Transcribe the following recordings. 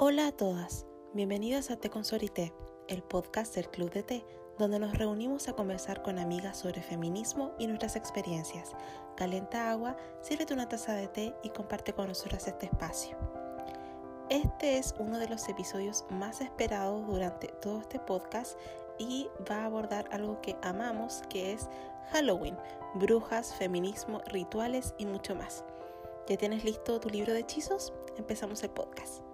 Hola a todas, bienvenidas a Té con Sorité, el podcast del Club de Té, donde nos reunimos a conversar con amigas sobre feminismo y nuestras experiencias. Calenta agua, sírvete una taza de té y comparte con nosotras este espacio. Este es uno de los episodios más esperados durante todo este podcast y va a abordar algo que amamos, que es Halloween, brujas, feminismo, rituales y mucho más. ¿Ya tienes listo tu libro de hechizos? Empezamos el podcast.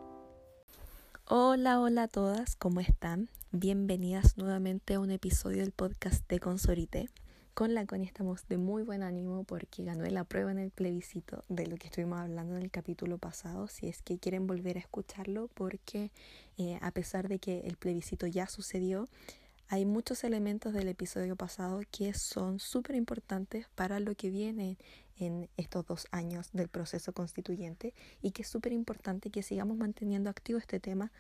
Hola, hola a todas, ¿cómo están? Bienvenidas nuevamente a un episodio del podcast de Consorite. Con la Connie estamos de muy buen ánimo porque ganó la prueba en el plebiscito de lo que estuvimos hablando en el capítulo pasado. Si es que quieren volver a escucharlo, porque eh, a pesar de que el plebiscito ya sucedió, hay muchos elementos del episodio pasado que son súper importantes para lo que viene en estos dos años del proceso constituyente y que es súper importante que sigamos manteniendo activo este tema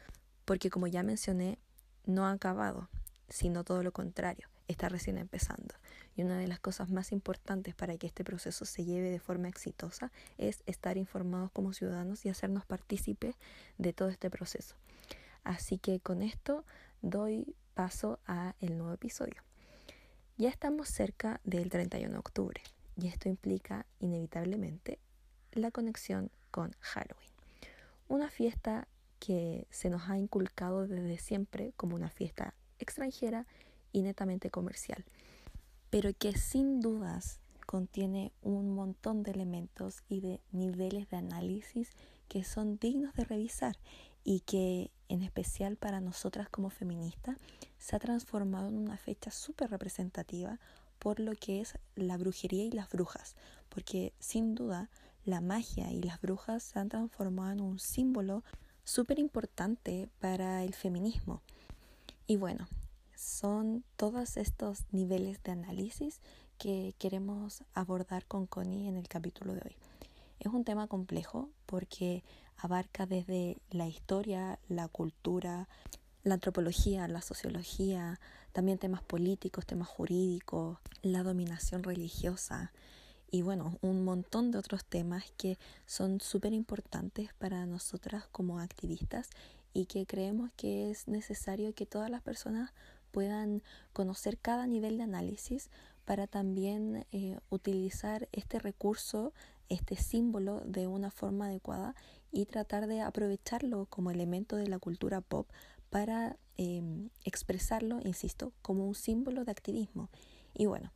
porque como ya mencioné, no ha acabado, sino todo lo contrario, está recién empezando. Y una de las cosas más importantes para que este proceso se lleve de forma exitosa es estar informados como ciudadanos y hacernos partícipes de todo este proceso. Así que con esto doy paso a el nuevo episodio. Ya estamos cerca del 31 de octubre y esto implica inevitablemente la conexión con Halloween, una fiesta que se nos ha inculcado desde siempre como una fiesta extranjera y netamente comercial, pero que sin dudas contiene un montón de elementos y de niveles de análisis que son dignos de revisar y que en especial para nosotras como feministas se ha transformado en una fecha súper representativa por lo que es la brujería y las brujas, porque sin duda la magia y las brujas se han transformado en un símbolo súper importante para el feminismo. Y bueno, son todos estos niveles de análisis que queremos abordar con Connie en el capítulo de hoy. Es un tema complejo porque abarca desde la historia, la cultura, la antropología, la sociología, también temas políticos, temas jurídicos, la dominación religiosa y bueno, un montón de otros temas que son súper importantes para nosotras como activistas y que creemos que es necesario que todas las personas puedan conocer cada nivel de análisis para también eh, utilizar este recurso, este símbolo de una forma adecuada y tratar de aprovecharlo como elemento de la cultura pop para em, expresarlo, insisto, como un símbolo de activismo. Y bueno,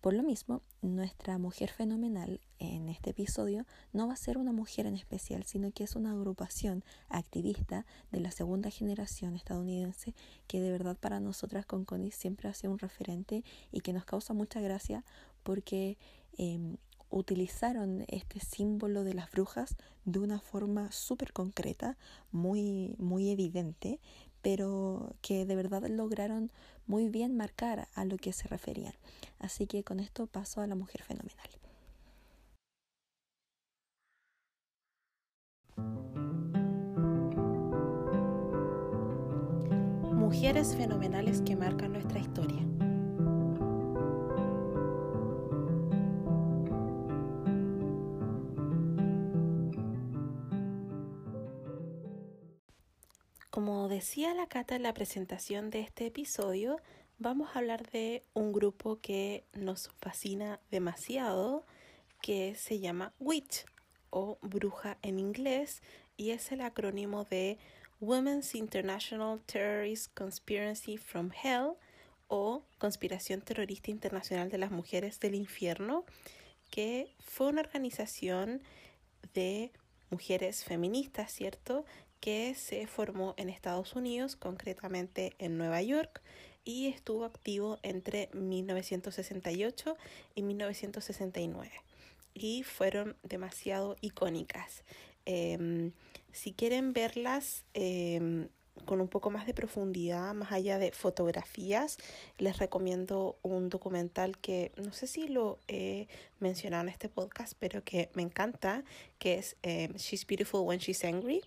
por lo mismo, nuestra mujer fenomenal en este episodio no va a ser una mujer en especial, sino que es una agrupación activista de la segunda generación estadounidense que de verdad para nosotras con Connie siempre ha sido un referente y que nos causa mucha gracia porque em, utilizaron este símbolo de las brujas de una forma súper concreta, muy, muy evidente, pero que de verdad lograron muy bien marcar a lo que se referían. Así que con esto paso a la mujer fenomenal. Mujeres fenomenales que marcan nuestra historia. Decía la Cata en la presentación de este episodio, vamos a hablar de un grupo que nos fascina demasiado, que se llama Witch o bruja en inglés y es el acrónimo de Women's International Terrorist Conspiracy from Hell o Conspiración Terrorista Internacional de las Mujeres del Infierno, que fue una organización de mujeres feministas, ¿cierto? Que se formó en Estados Unidos, concretamente en Nueva York, y estuvo activo entre 1968 y 1969 y fueron demasiado icónicas. Em, si quieren verlas em, con un poco más de profundidad, más allá de fotografías, les recomiendo un documental que no sé si lo he mencionado en este podcast, pero que me encanta, que es em, She's Beautiful When She's Angry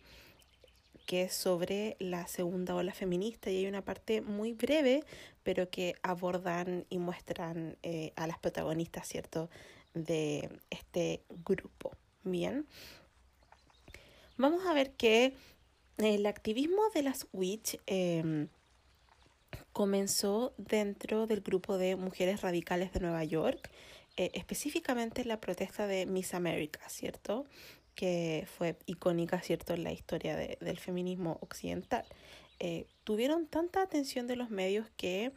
que es sobre la segunda ola feminista y hay una parte muy breve, pero que abordan y muestran eh, a las protagonistas, ¿cierto?, de este grupo. Bien. Vamos a ver que el activismo de las witch em, comenzó dentro del grupo de mujeres radicales de Nueva York, eh, específicamente la protesta de Miss America, ¿cierto? Que fue icónica, ¿cierto?, en la historia del feminismo occidental. Eh, tuvieron tanta atención de los medios que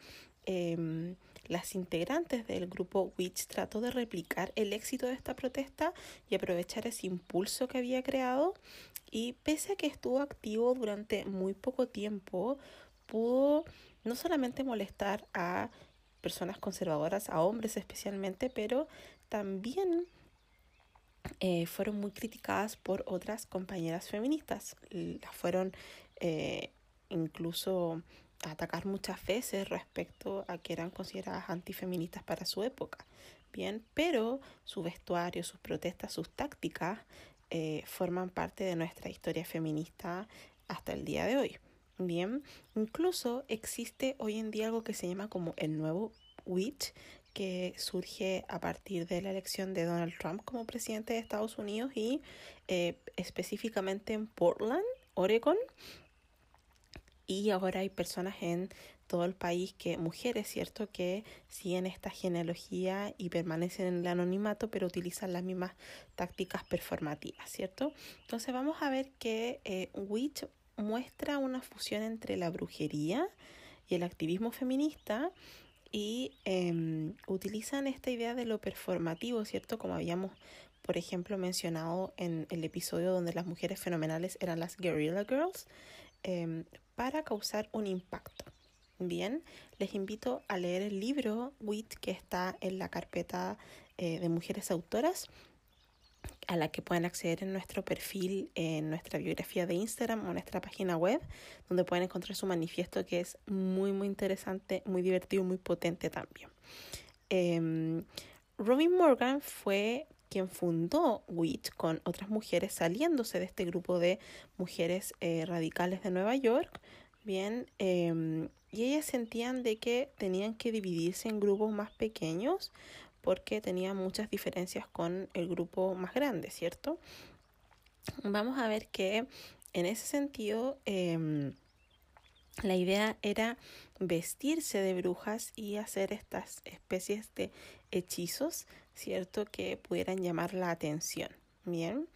em, las integrantes del grupo Witch trató de replicar el éxito de esta protesta y aprovechar ese impulso que había creado y pese a que estuvo activo durante muy poco tiempo, pudo no solamente molestar a personas conservadoras, a hombres especialmente, pero también eh, fueron muy criticadas por otras compañeras feministas. Las fueron eh, incluso a atacar muchas veces respecto a que eran consideradas antifeministas para su época. Bien, pero su vestuario, sus protestas, sus tácticas eh, forman parte de nuestra historia feminista hasta el día de hoy. Bien, incluso existe hoy en día algo que se llama como el nuevo witch, que surge a partir de la elección de Donald Trump como presidente de Estados Unidos y eh, específicamente en Portland, Oregon. Y ahora hay personas en todo el país que, mujeres, ¿cierto?, que siguen esta genealogía y permanecen en el anonimato, pero utilizan las mismas tácticas performativas, ¿cierto? Entonces vamos a ver que eh, Witch muestra una fusión entre la brujería y el activismo feminista y em, utilizan esta idea de lo performativo, ¿cierto? Como habíamos, por ejemplo, mencionado en el episodio donde las mujeres fenomenales eran las Guerrilla Girls, em, para causar un impacto. Bien, les invito a leer el libro WIT que está en la carpeta eh, de mujeres autoras a la que pueden acceder en nuestro perfil, en nuestra biografía de Instagram o nuestra página web, donde pueden encontrar su manifiesto que es muy, muy interesante, muy divertido, muy potente también. Em, Robin Morgan fue quien fundó WIT con otras mujeres saliéndose de este grupo de mujeres eh, radicales de Nueva York. Bien, em, y ellas sentían de que tenían que dividirse en grupos más pequeños porque tenía muchas diferencias con el grupo más grande, ¿cierto? Vamos a ver que en ese sentido em, la idea era vestirse de brujas y hacer estas especies de hechizos, ¿cierto? Que pudieran llamar la atención. Bien,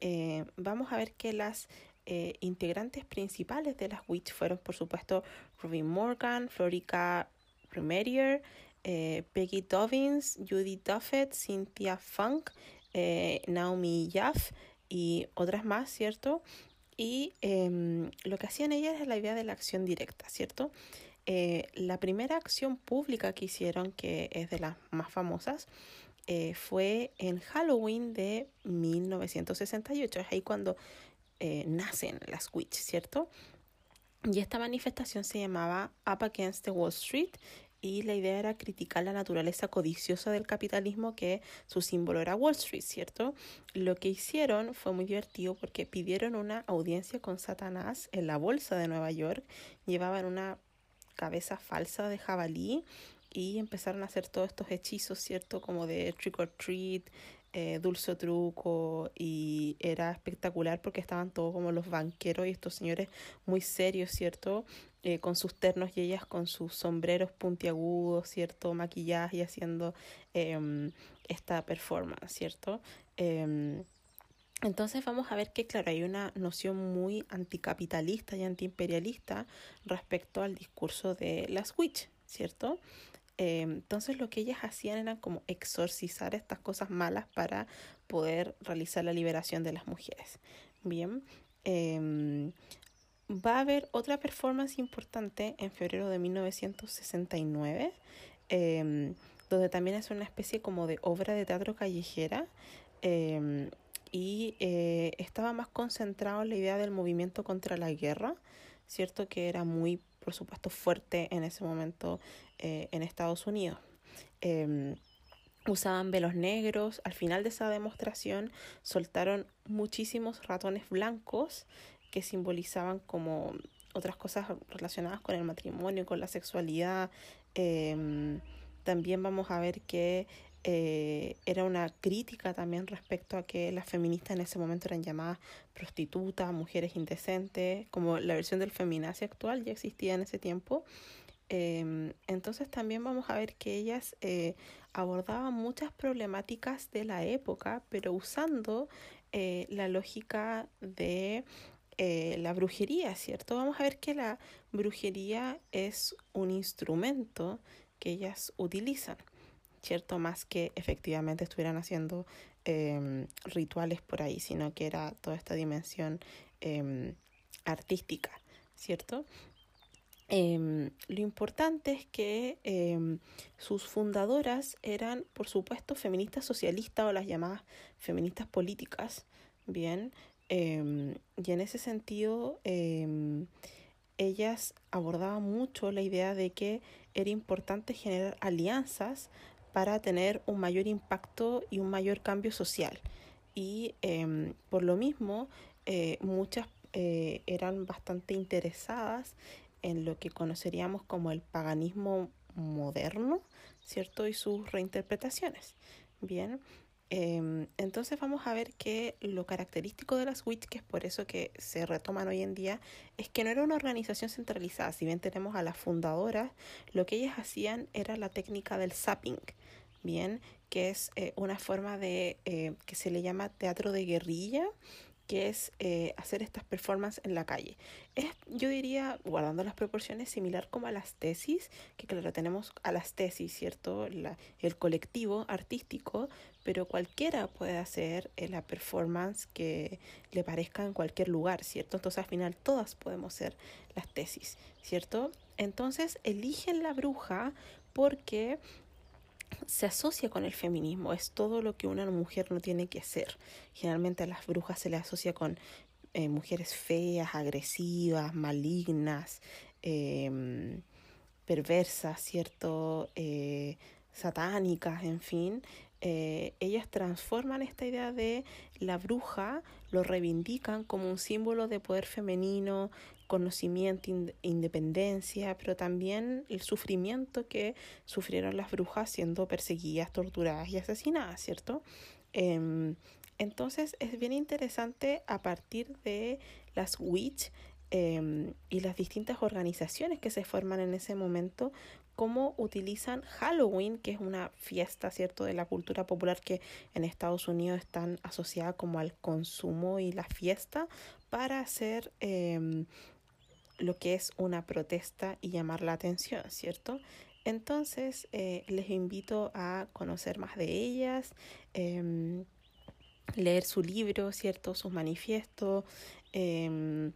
eh, vamos a ver que las eh, integrantes principales de las Witch fueron, por supuesto, Ruby Morgan, Florica Remedier, eh, Peggy Dobbins, Judy Duffett, Cynthia Funk, eh, Naomi Jaff y otras más, ¿cierto? Y em, lo que hacían ellas es la idea de la acción directa, ¿cierto? Eh, la primera acción pública que hicieron, que es de las más famosas, fue en Halloween de 1968. Es ahí cuando nacen las witch, ¿cierto? Y esta manifestación se llamaba Up Against the Wall Street y la idea era criticar la naturaleza codiciosa del capitalismo que su símbolo era Wall Street, ¿cierto? Lo que hicieron fue muy divertido porque pidieron una audiencia con Satanás en la bolsa de Nueva York, llevaban una cabeza falsa de jabalí y empezaron a hacer todos estos hechizos, ¿cierto? Como de trick or treat, eh, dulce truco y era espectacular porque estaban todos como los banqueros y estos señores muy serios, ¿cierto? Eh, con sus ternos y ellas con sus sombreros puntiagudos, ¿cierto? Maquillaje y haciendo em, esta performance, ¿cierto? Em, entonces vamos a ver que, claro, hay una noción muy anticapitalista y antiimperialista respecto al discurso de las witch, ¿cierto? Em, entonces lo que ellas hacían era como exorcizar estas cosas malas para poder realizar la liberación de las mujeres. Bien, va a haber otra performance importante en febrero de 1969, em, donde también es una especie como de obra de teatro callejera em, y eh, estaba más concentrado en la idea del movimiento contra la guerra, cierto que era muy, por supuesto, fuerte en ese momento eh, en Estados Unidos em, usaban velos negros. Al final de esa demostración soltaron muchísimos ratones blancos que simbolizaban como otras cosas relacionadas con el matrimonio, con la sexualidad. Em, también vamos a ver que eh, era una crítica también respecto a que las feministas en ese momento eran llamadas prostitutas, mujeres indecentes, como la versión del feminazi actual ya existía en ese tiempo. Em, entonces también vamos a ver que ellas eh, abordaban muchas problemáticas de la época, pero usando eh, la lógica de la brujería, ¿cierto? Vamos a ver que la brujería es un instrumento que ellas utilizan. ¿Cierto? Más que efectivamente estuvieran haciendo em, rituales por ahí, sino que era toda esta dimensión em, artística, ¿cierto? Em, lo importante es que sus fundadoras eran, por supuesto, feministas socialistas o las llamadas feministas políticas, ¿bien? y en ese sentido, ellas abordaban mucho la idea de que era importante generar alianzas para tener un mayor impacto y un mayor cambio social. Y em, por lo mismo, eh, muchas eh, eran bastante interesadas en lo que conoceríamos como el paganismo moderno, ¿cierto? Y sus reinterpretaciones. Bien, em, entonces vamos a ver que lo característico de las witch, que es por eso que se retoman hoy en día, es que no era una organización centralizada. Si bien tenemos a las fundadoras, lo que ellas hacían era la técnica del zapping, bien, que es eh, una forma de eh, que se le llama teatro de guerrilla, que es eh, hacer estas performances en la calle. Es, yo diría, guardando las proporciones, similar como a las tesis, que claro, tenemos a las tesis, ¿cierto? La, el colectivo artístico, pero cualquiera puede hacer la performance que le parezca en cualquier lugar, ¿cierto? Entonces al final todas podemos ser las tesis, ¿cierto? Entonces eligen la bruja porque se asocia con el feminismo, es todo lo que una mujer no tiene que hacer. Generalmente a las brujas se le asocia con eh, mujeres feas, agresivas, malignas, em, perversas, ¿cierto? Eh, satánicas, en fin. Eh, ellas transforman esta idea de la bruja, lo reivindican como un símbolo de poder femenino, conocimiento, independencia, pero también el sufrimiento que sufrieron las brujas siendo perseguidas, torturadas y asesinadas, ¿cierto? Em, entonces es bien interesante a partir de las witch em, y las distintas organizaciones que se forman en ese momento, cómo utilizan Halloween, que es una fiesta, ¿cierto?, de la cultura popular que en Estados Unidos están asociada como al consumo y la fiesta, para hacer em, lo que es una protesta y llamar la atención, ¿cierto? Entonces, eh, les invito a conocer más de ellas, em, leer su libro, ¿cierto? Sus manifiestos, em,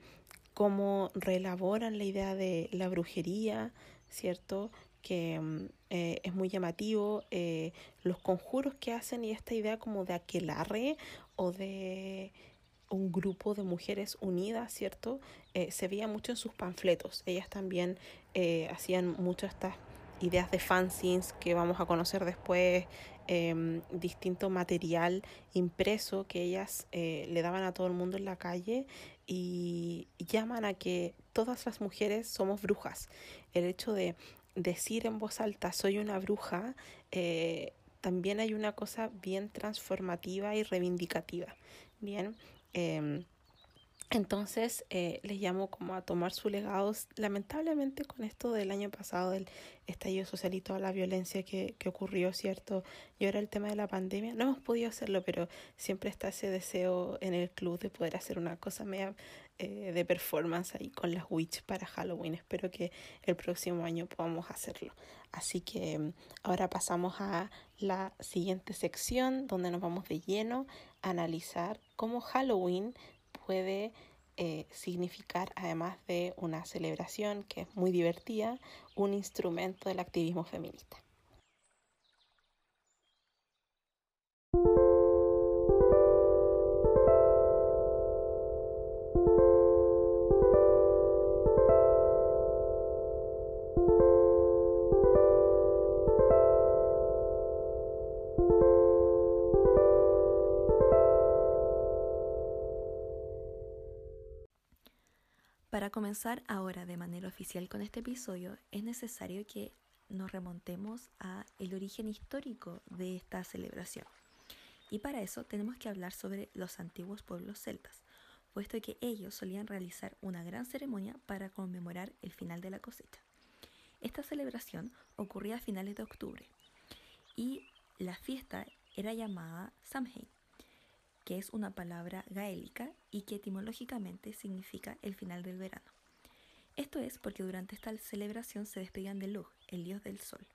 cómo reelaboran la idea de la brujería, ¿cierto? Que em, eh, es muy llamativo, eh, los conjuros que hacen y esta idea como de aquelarre o de un grupo de mujeres unidas, ¿cierto? Eh, se veía mucho en sus panfletos. Ellas también eh, hacían mucho estas ideas de fanzines que vamos a conocer después, em, distinto material impreso que ellas eh, le daban a todo el mundo en la calle y llaman a que todas las mujeres somos brujas. El hecho de decir en voz alta soy una bruja, también hay una cosa bien transformativa y reivindicativa. Bien, Em, entonces eh, les llamo como a tomar su legado, lamentablemente con esto del año pasado, del estallido social y toda la violencia que, ocurrió, ¿cierto? Y ahora el tema de la pandemia, no hemos podido hacerlo, pero siempre está ese deseo en el club de poder hacer una cosa media eh, de performance ahí con las Witch para Halloween. Espero que el próximo año podamos hacerlo. Así que em, ahora pasamos a la siguiente sección donde nos vamos de lleno analizar cómo Halloween puede eh, significar, además de una celebración que es muy divertida, un instrumento del activismo feminista. Para comenzar ahora de manera oficial con este episodio, es necesario que nos remontemos a el origen histórico de esta celebración. Y para eso tenemos que hablar sobre los antiguos pueblos celtas, puesto que ellos solían realizar una gran ceremonia para conmemorar el final de la cosecha. Esta celebración ocurría a finales de octubre y la fiesta era llamada Samhain, que es una palabra gaélica y que etimológicamente significa el final del verano. Esto es porque durante esta celebración se despedían de Lug, el dios del sol.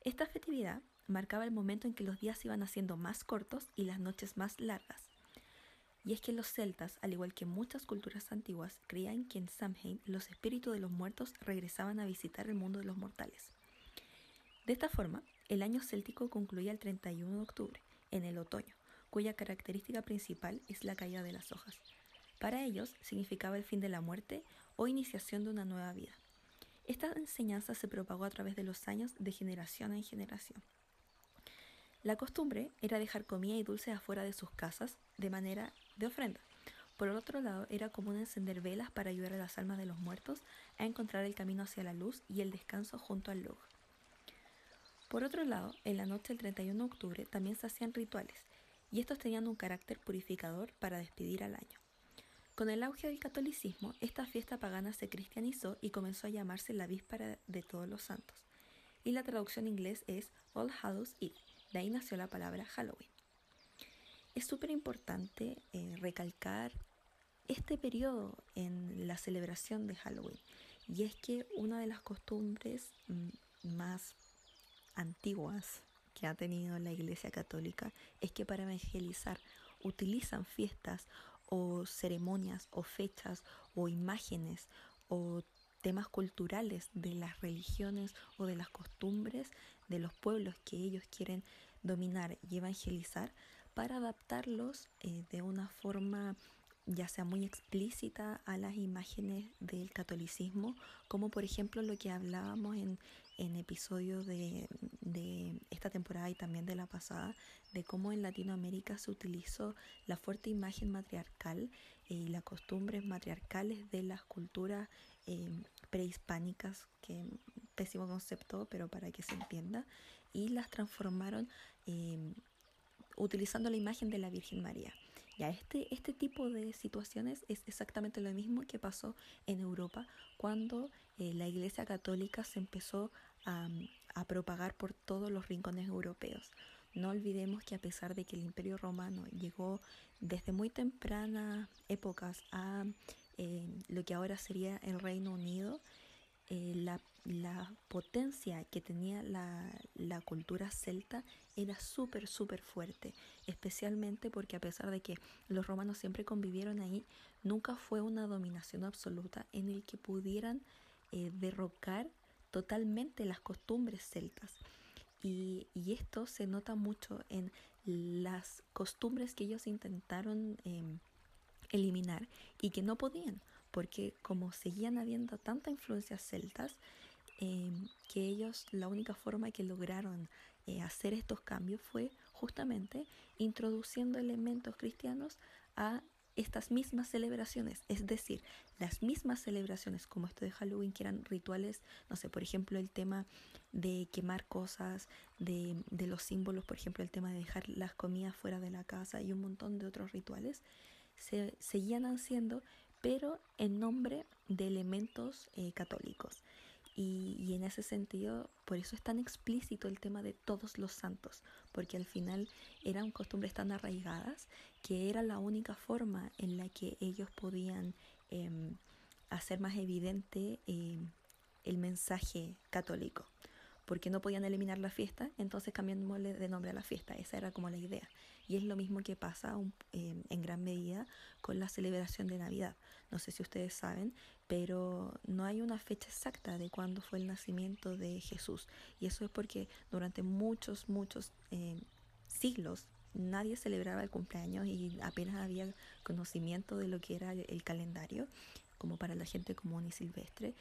Esta festividad marcaba el momento en que los días iban haciendo más cortos y las noches más largas. Y es que los celtas, al igual que muchas culturas antiguas, creían que en Samhain los espíritus de los muertos regresaban a visitar el mundo de los mortales. De esta forma, el año céltico concluía el 31 de octubre, en el otoño, cuya característica principal es la caída de las hojas. Para ellos significaba el fin de la muerte o iniciación de una nueva vida. Esta enseñanza se propagó a través de los años de generación en generación. La costumbre era dejar comida y dulces afuera de sus casas de manera de ofrenda. Por otro lado, era común encender velas para ayudar a las almas de los muertos a encontrar el camino hacia la luz y el descanso junto al luz. Por otro lado, en la noche del 31 de octubre también se hacían rituales, y estos tenían un carácter purificador para despedir al año. Con el auge del catolicismo, esta fiesta pagana se cristianizó y comenzó a llamarse la Víspera de Todos los Santos. Y la traducción en inglés es All Hallows Eve. De ahí nació la palabra Halloween. Es súper importante eh, recalcar este periodo en la celebración de Halloween. Y es que una de las costumbres mm, más antiguas que ha tenido la Iglesia Católica es que para evangelizar utilizan fiestas o ceremonias o fechas o imágenes o temas culturales de las religiones o de las costumbres de los pueblos que ellos quieren dominar y evangelizar para adaptarlos eh, de una forma ya sea muy explícita a las imágenes del catolicismo, como por ejemplo lo que hablábamos en, en episodios de, de, esta temporada y también de la pasada, de cómo en Latinoamérica se utilizó la fuerte imagen matriarcal y las costumbres matriarcales de las culturas eh, prehispánicas, que pésimo concepto, pero para que se entienda, y las transformaron eh, utilizando la imagen de la Virgen María. Ya este, este tipo de situaciones es exactamente lo mismo que pasó en Europa cuando eh, la Iglesia Católica se empezó a, propagar por todos los rincones europeos. No olvidemos que a pesar de que el Imperio Romano llegó desde muy tempranas épocas a eh, lo que ahora sería el Reino Unido, eh, la, potencia que tenía la, la cultura celta era súper, súper fuerte, especialmente porque a pesar de que los romanos siempre convivieron ahí, nunca fue una dominación absoluta en el que pudieran eh, derrocar totalmente las costumbres celtas. Y, y, esto se nota mucho en las costumbres que ellos intentaron eh, eliminar y que no podían porque como seguían habiendo tanta influencias celtas, eh, que ellos la única forma que lograron eh, hacer estos cambios fue justamente introduciendo elementos cristianos a estas mismas celebraciones, es decir, las mismas celebraciones como esto de Halloween, que eran rituales, no sé, por ejemplo, el tema de quemar cosas, de, los símbolos, por ejemplo, el tema de dejar las comidas fuera de la casa y un montón de otros rituales, se seguían haciendo, pero en nombre de elementos eh, católicos. Y, y, en ese sentido, por eso es tan explícito el tema de todos los santos, porque al final eran costumbres tan arraigadas que era la única forma en la que ellos podían eh, hacer más evidente eh, el mensaje católico porque no podían eliminar la fiesta, entonces cambiándole de nombre a la fiesta. Esa era como la idea. Y es lo mismo que pasa eh, en gran medida con la celebración de Navidad. No sé si ustedes saben, pero no hay una fecha exacta de cuándo fue el nacimiento de Jesús. Y eso es porque durante muchos, muchos eh, siglos nadie celebraba el cumpleaños y apenas había conocimiento de lo que era el calendario como para la gente común y silvestre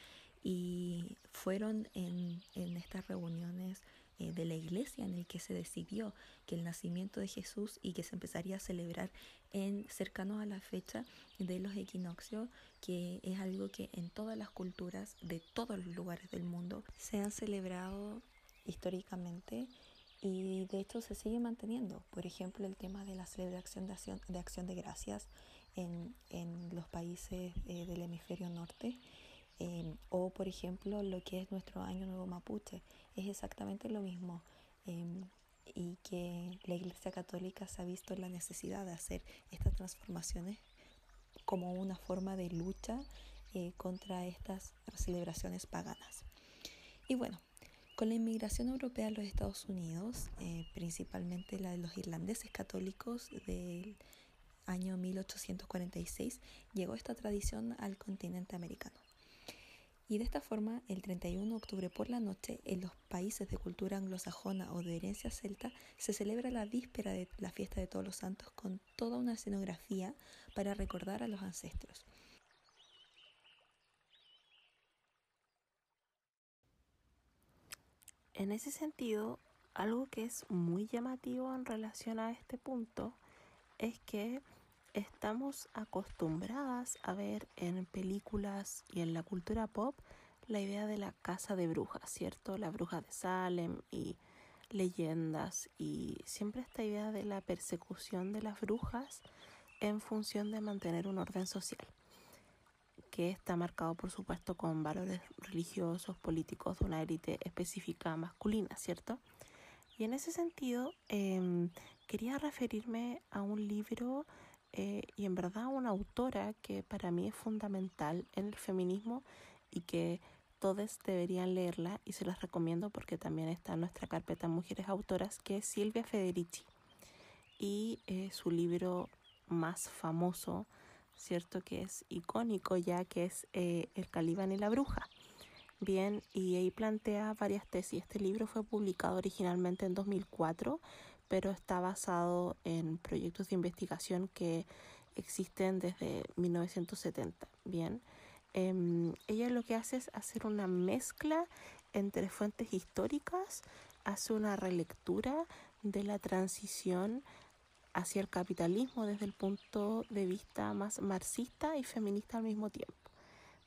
y fueron en estas reuniones eh, de la iglesia en el que se decidió que el nacimiento de Jesús y que se empezaría a celebrar en cercanos a la fecha de los equinoccios, que es algo que en todas las culturas de todos los lugares del mundo se han celebrado históricamente y de hecho se sigue manteniendo. Por ejemplo, el tema de la celebración de acción de, acción de gracias en, en los países eh, del hemisferio norte. Eh, o por ejemplo lo que es nuestro año nuevo mapuche es exactamente lo mismo eh, y que la iglesia católica se ha visto la necesidad de hacer estas transformaciones como una forma de lucha contra estas celebraciones paganas y bueno con la inmigración europea a los Estados Unidos, eh, principalmente la de los irlandeses católicos del año 1846, llegó esta tradición al continente americano. Y de esta forma, el 31 de octubre por la noche, en los países de cultura anglosajona o de herencia celta, se celebra la víspera de la fiesta de todos los santos con toda una escenografía para recordar a los ancestros. En ese sentido, algo que es muy llamativo en relación a este punto es que estamos acostumbradas a ver en películas y en la cultura pop la idea de la casa de brujas, ¿cierto? La bruja de Salem y leyendas y siempre esta idea de la persecución de las brujas en función de mantener un orden social que está marcado por supuesto con valores religiosos, políticos de una élite específica masculina, ¿cierto? Y en ese sentido em, quería referirme a un libro eh, y en verdad una autora que para mí es fundamental en el feminismo y que todos deberían leerla y se las recomiendo porque también está en nuestra carpeta Mujeres Autoras, que es Silvia Federici. Y eh, su libro más famoso ¿cierto? Que es icónico ya que es eh, El Calibán y la Bruja. Bien, y ahí plantea varias tesis. Este libro fue publicado originalmente en 2004, pero está basado en proyectos de investigación que existen desde 1970. Bien, em, ella lo que hace es hacer una mezcla entre fuentes históricas, hace una relectura de la transición hacia el capitalismo desde el punto de vista más marxista y feminista al mismo tiempo.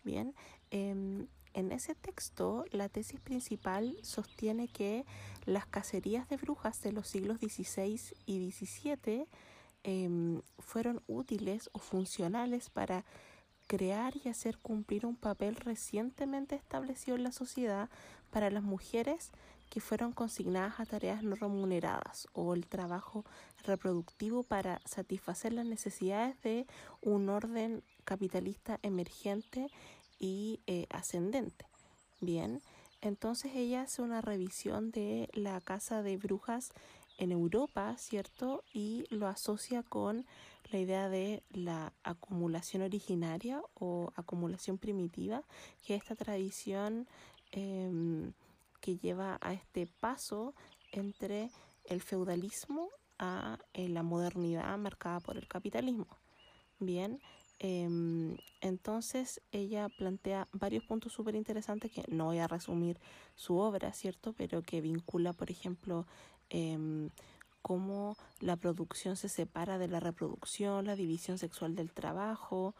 Bien, em, en ese texto la tesis principal sostiene que las cacerías de brujas de los siglos XVI y XVII em, fueron útiles o funcionales para crear y hacer cumplir un papel recientemente establecido en la sociedad para las mujeres que fueron consignadas a tareas no remuneradas o el trabajo reproductivo para satisfacer las necesidades de un orden capitalista emergente y eh, ascendente. Bien, entonces ella hace una revisión de la casa de brujas en Europa, ¿cierto? Y lo asocia con la idea de la acumulación originaria o acumulación primitiva, que es esta tradición em, que lleva a este paso entre el feudalismo a eh, la modernidad marcada por el capitalismo. Bien, em, entonces ella plantea varios puntos súper interesantes que no voy a resumir su obra, ¿cierto? Pero que vincula, por ejemplo, eh, cómo la producción se separa de la reproducción, la división sexual del trabajo,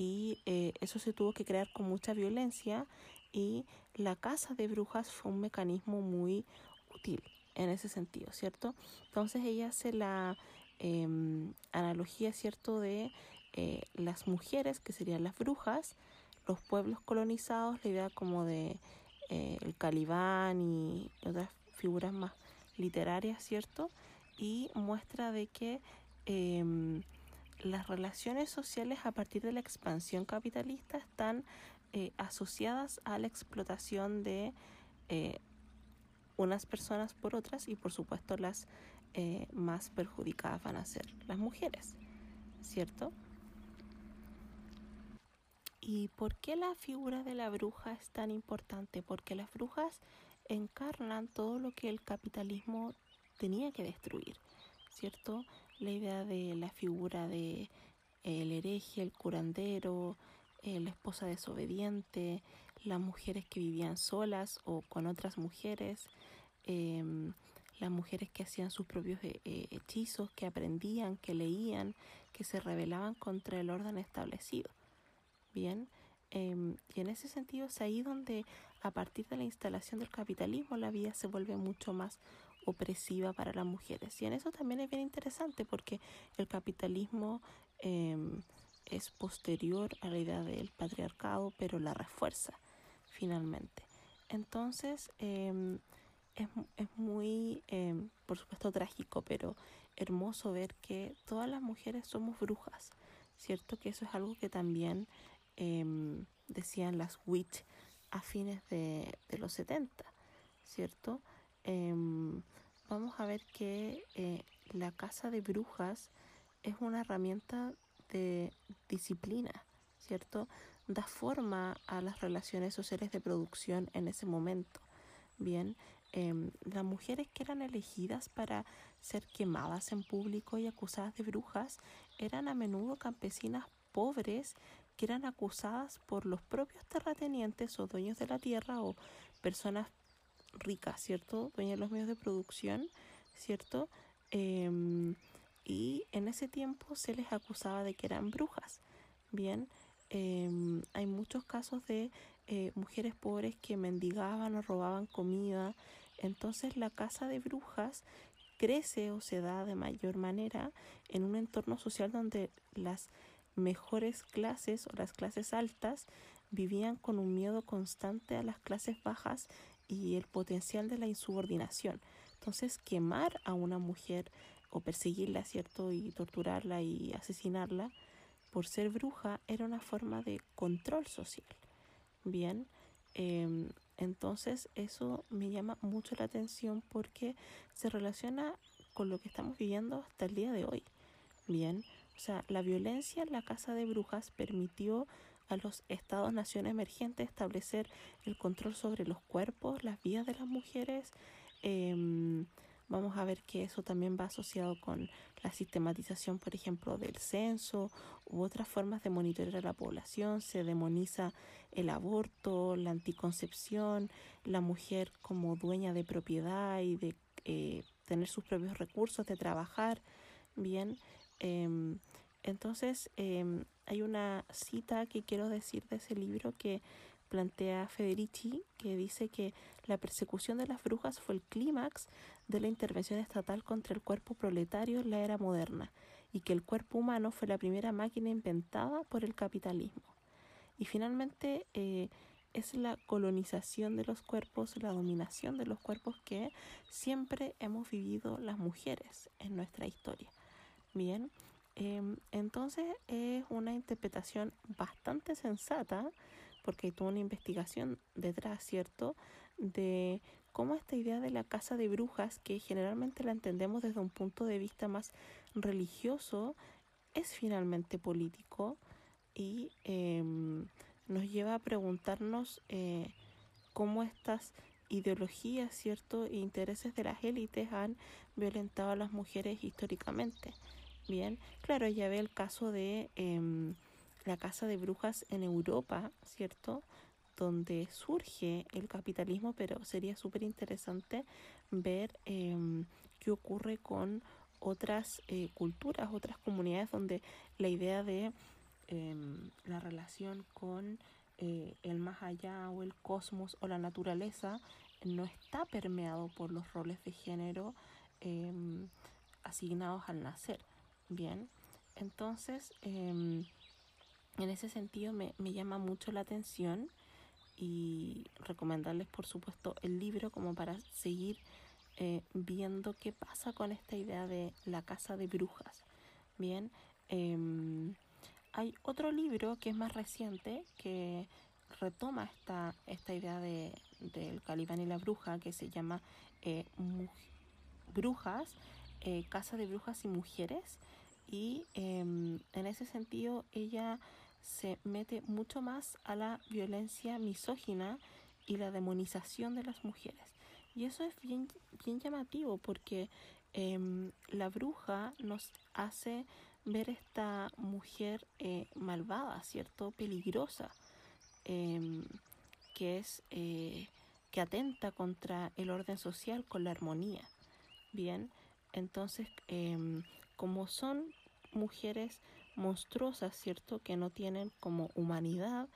y eh, eso se tuvo que crear con mucha violencia y la casa de brujas fue un mecanismo muy útil en ese sentido, ¿cierto? Entonces ella hace la em, analogía, ¿cierto?, de eh, las mujeres, que serían las brujas, los pueblos colonizados, la idea como de eh, el calibán y otras figuras más literarias, ¿cierto? Y muestra de que em, las relaciones sociales a partir de la expansión capitalista están eh, asociadas a la explotación de unas personas por otras y por supuesto las más perjudicadas van a ser las mujeres, ¿cierto? ¿Y por qué la figura de la bruja es tan importante? Porque las brujas encarnan todo lo que el capitalismo tenía que destruir, ¿cierto? La idea de la figura de el hereje, el curandero, eh, la esposa desobediente, las mujeres que vivían solas o con otras mujeres, em, las mujeres que hacían sus propios eh, eh, hechizos, que aprendían, que leían, que se rebelaban contra el orden establecido. Bien, em, y en ese sentido es ahí donde a partir de la instalación del capitalismo la vida se vuelve mucho más opresiva para las mujeres. Y en eso también es bien interesante porque el capitalismo em, es posterior a la idea del patriarcado, pero la refuerza finalmente. Entonces, em, es, es, muy, por supuesto, trágico, pero hermoso ver que todas las mujeres somos brujas, ¿cierto? Que eso es algo que también decían las witch a fines de, de los 70, ¿cierto? Em, vamos a ver que eh, la casa de brujas es una herramienta de disciplina, ¿cierto? Da forma a las relaciones sociales de producción en ese momento. Bien, em, las mujeres que eran elegidas para ser quemadas en público y acusadas de brujas eran a menudo campesinas pobres que eran acusadas por los propios terratenientes o dueños de la tierra o personas ricas, ¿cierto? Dueñas de los medios de producción, ¿cierto? Em, y en ese tiempo se les acusaba de que eran brujas. Bien, em, hay muchos casos de eh, mujeres pobres que mendigaban o robaban comida. Entonces la casa de brujas crece o se da de mayor manera en un entorno social donde las mejores clases o las clases altas vivían con un miedo constante a las clases bajas y el potencial de la insubordinación. Entonces, quemar a una mujer o perseguirla, ¿cierto? Y torturarla y asesinarla por ser bruja era una forma de control social. Bien, em, entonces eso me llama mucho la atención porque se relaciona con lo que estamos viviendo hasta el día de hoy. Bien, o sea, la violencia en la casa de brujas permitió a los estados-nación emergentes establecer el control sobre los cuerpos, las vidas de las mujeres. Em, vamos a ver que eso también va asociado con la sistematización, por ejemplo, del censo u otras formas de monitorear a la población. Se demoniza el aborto, la anticoncepción, la mujer como dueña de propiedad y de eh, tener sus propios recursos, de trabajar. Bien, Em, entonces, em, hay una cita que quiero decir de ese libro que plantea Federici, que dice que la persecución de las brujas fue el clímax de la intervención estatal contra el cuerpo proletario en la era moderna y que el cuerpo humano fue la primera máquina inventada por el capitalismo. Y finalmente eh, es la colonización de los cuerpos, la dominación de los cuerpos que siempre hemos vivido las mujeres en nuestra historia. Bien, em, entonces es una interpretación bastante sensata, porque hay toda una investigación detrás, ¿cierto?, de cómo esta idea de la casa de brujas, que generalmente la entendemos desde un punto de vista más religioso, es finalmente político y em, nos lleva a preguntarnos eh, cómo estas ideologías, ¿cierto?, e intereses de las élites han violentado a las mujeres históricamente. Claro, ya ve el caso de em, la casa de brujas en Europa, ¿cierto? Donde surge el capitalismo, pero sería súper interesante ver em, qué ocurre con otras eh, culturas, otras comunidades donde la idea de em, la relación con eh, el más allá o el cosmos o la naturaleza no está permeado por los roles de género asignados al nacer. Bien, entonces em, en ese sentido me, llama mucho la atención y recomendarles por supuesto el libro como para seguir eh, viendo qué pasa con esta idea de la casa de brujas. Bien, em, hay otro libro que es más reciente que retoma esta, esta idea de, del Calibán y la bruja que se llama eh, Brujas, eh, Casa de Brujas y Mujeres y em, en ese sentido ella se mete mucho más a la violencia misógina y la demonización de las mujeres. Y eso es bien, bien llamativo porque em, la bruja nos hace ver esta mujer eh, malvada, ¿cierto? Peligrosa, em, que es eh, que atenta contra el orden social con la armonía. Bien, entonces, como son mujeres monstruosas, ¿cierto? Que no tienen como humanidad,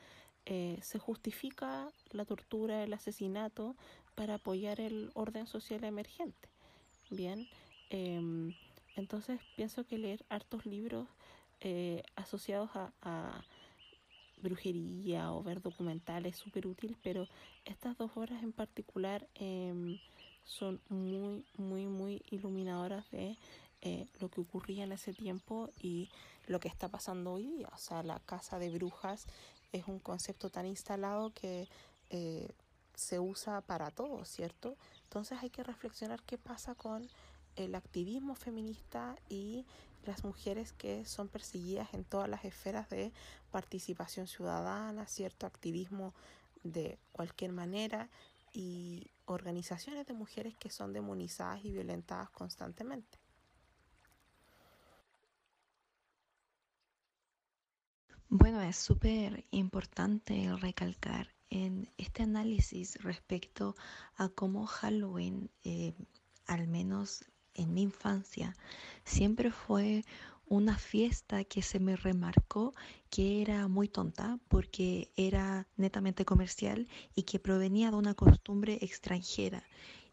eh, se justifica la tortura, el asesinato para apoyar el orden social emergente. Bien, em, entonces pienso que leer hartos libros eh, asociados a, brujería o ver documentales es súper útil, pero estas dos horas en particular em, son muy, muy, muy iluminadoras de eh, lo que ocurría en ese tiempo y lo que está pasando hoy día. O sea, la casa de brujas es un concepto tan instalado que eh, se usa para todo, ¿cierto? Entonces hay que reflexionar qué pasa con el activismo feminista y las mujeres que son perseguidas en todas las esferas de participación ciudadana, cierto activismo de cualquier manera y organizaciones de mujeres que son demonizadas y violentadas constantemente. Bueno, es súper importante recalcar en este análisis respecto a cómo Halloween, eh, al menos en mi infancia, siempre fue una fiesta que se me remarcó que era muy tonta porque era netamente comercial y que provenía de una costumbre extranjera.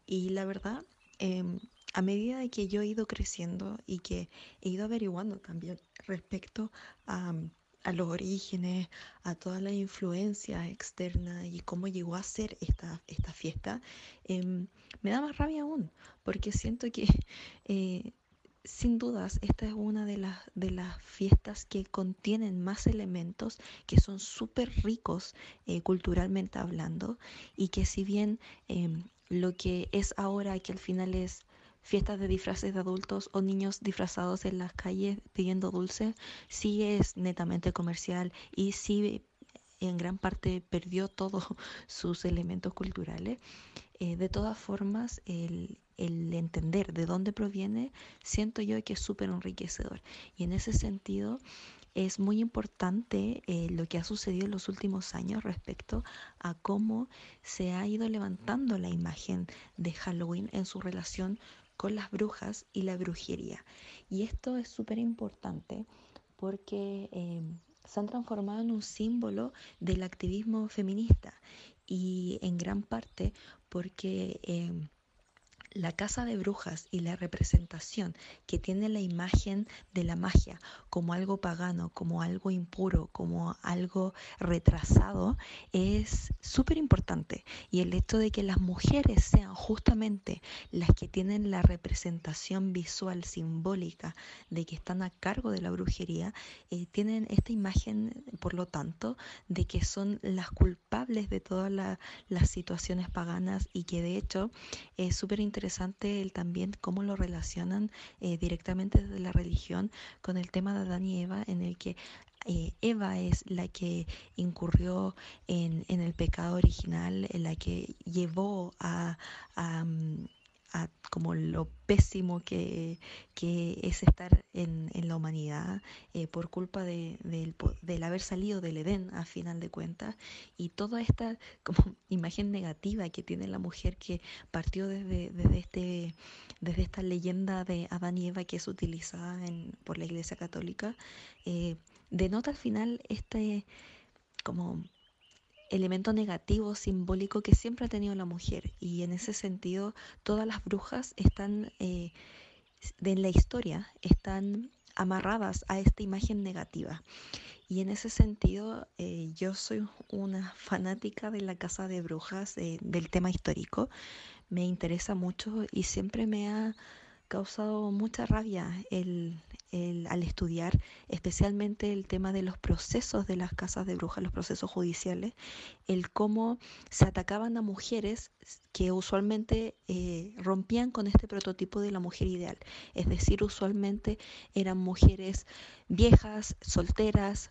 Y la verdad, em, a medida que yo he ido creciendo y que he ido averiguando también respecto a a los orígenes, a toda la influencia externa y cómo llegó a ser esta, esta fiesta, em, me da más rabia aún, porque siento que eh, sin dudas esta es una de las, de las fiestas que contienen más elementos que son súper ricos eh, culturalmente hablando y que si bien em, lo que es ahora, que al final es fiestas de disfraces de adultos o niños disfrazados en las calles pidiendo dulce, sí es netamente comercial y sí en gran parte perdió todos sus elementos culturales. Eh, de todas formas, el, entender de dónde proviene, siento yo que es súper enriquecedor. Y en ese sentido, es muy importante eh, lo que ha sucedido en los últimos años respecto a cómo se ha ido levantando la imagen de Halloween en su relación con las brujas y la brujería. Y esto es súper importante porque eh, se han transformado en un símbolo del activismo feminista y en gran parte porque... Eh, la casa de brujas y la representación que tiene la imagen de la magia como algo pagano, como algo impuro, como algo retrasado, es súper importante. Y el hecho de que las mujeres sean justamente las que tienen la representación visual simbólica de que están a cargo de la brujería, eh, tienen esta imagen, por lo tanto, de que son las culpables de todas las situaciones paganas y que de hecho es súper interesante interesante el también cómo lo relacionan eh, directamente desde la religión con el tema de Adán y Eva, en el que eh, Eva es la que incurrió en, en, el pecado original, en la que llevó a, mm, a como lo pésimo que, es estar en, la humanidad eh, por culpa de, del haber salido del Edén a final de cuentas y toda esta como imagen negativa que tiene la mujer que partió desde, desde, este, desde esta leyenda de Adán y Eva que es utilizada en, por la Iglesia Católica, eh, denota al final este como elemento negativo, simbólico que siempre ha tenido la mujer. Y en ese sentido, todas las brujas están, eh, en la historia, están amarradas a esta imagen negativa. Y en ese sentido, eh, yo soy una fanática de la casa de brujas, eh, del tema histórico. Me interesa mucho y siempre me ha causado mucha rabia el, al estudiar especialmente el tema de los procesos de las casas de brujas, los procesos judiciales, el cómo se atacaban a mujeres que usualmente eh, rompían con este prototipo de la mujer ideal. Es decir, usualmente eran mujeres viejas, solteras,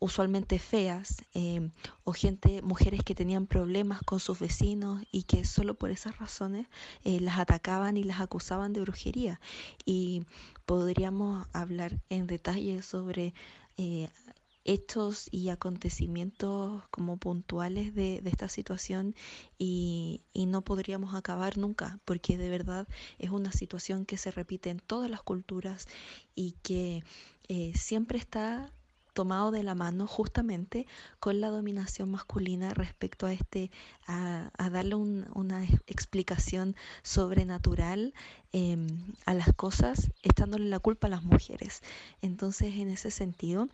usualmente feas em, o gente, mujeres que tenían problemas con sus vecinos y que solo por esas razones eh, las atacaban y las acusaban de brujería. Y podríamos hablar en detalle sobre eh, hechos y acontecimientos como puntuales de, esta situación y, no podríamos acabar nunca, porque de verdad es una situación que se repite en todas las culturas y que eh, siempre está tomado de la mano justamente con la dominación masculina respecto a este, a, darle una explicación sobrenatural em, a las cosas, estándole la culpa a las mujeres. Entonces, en ese sentido,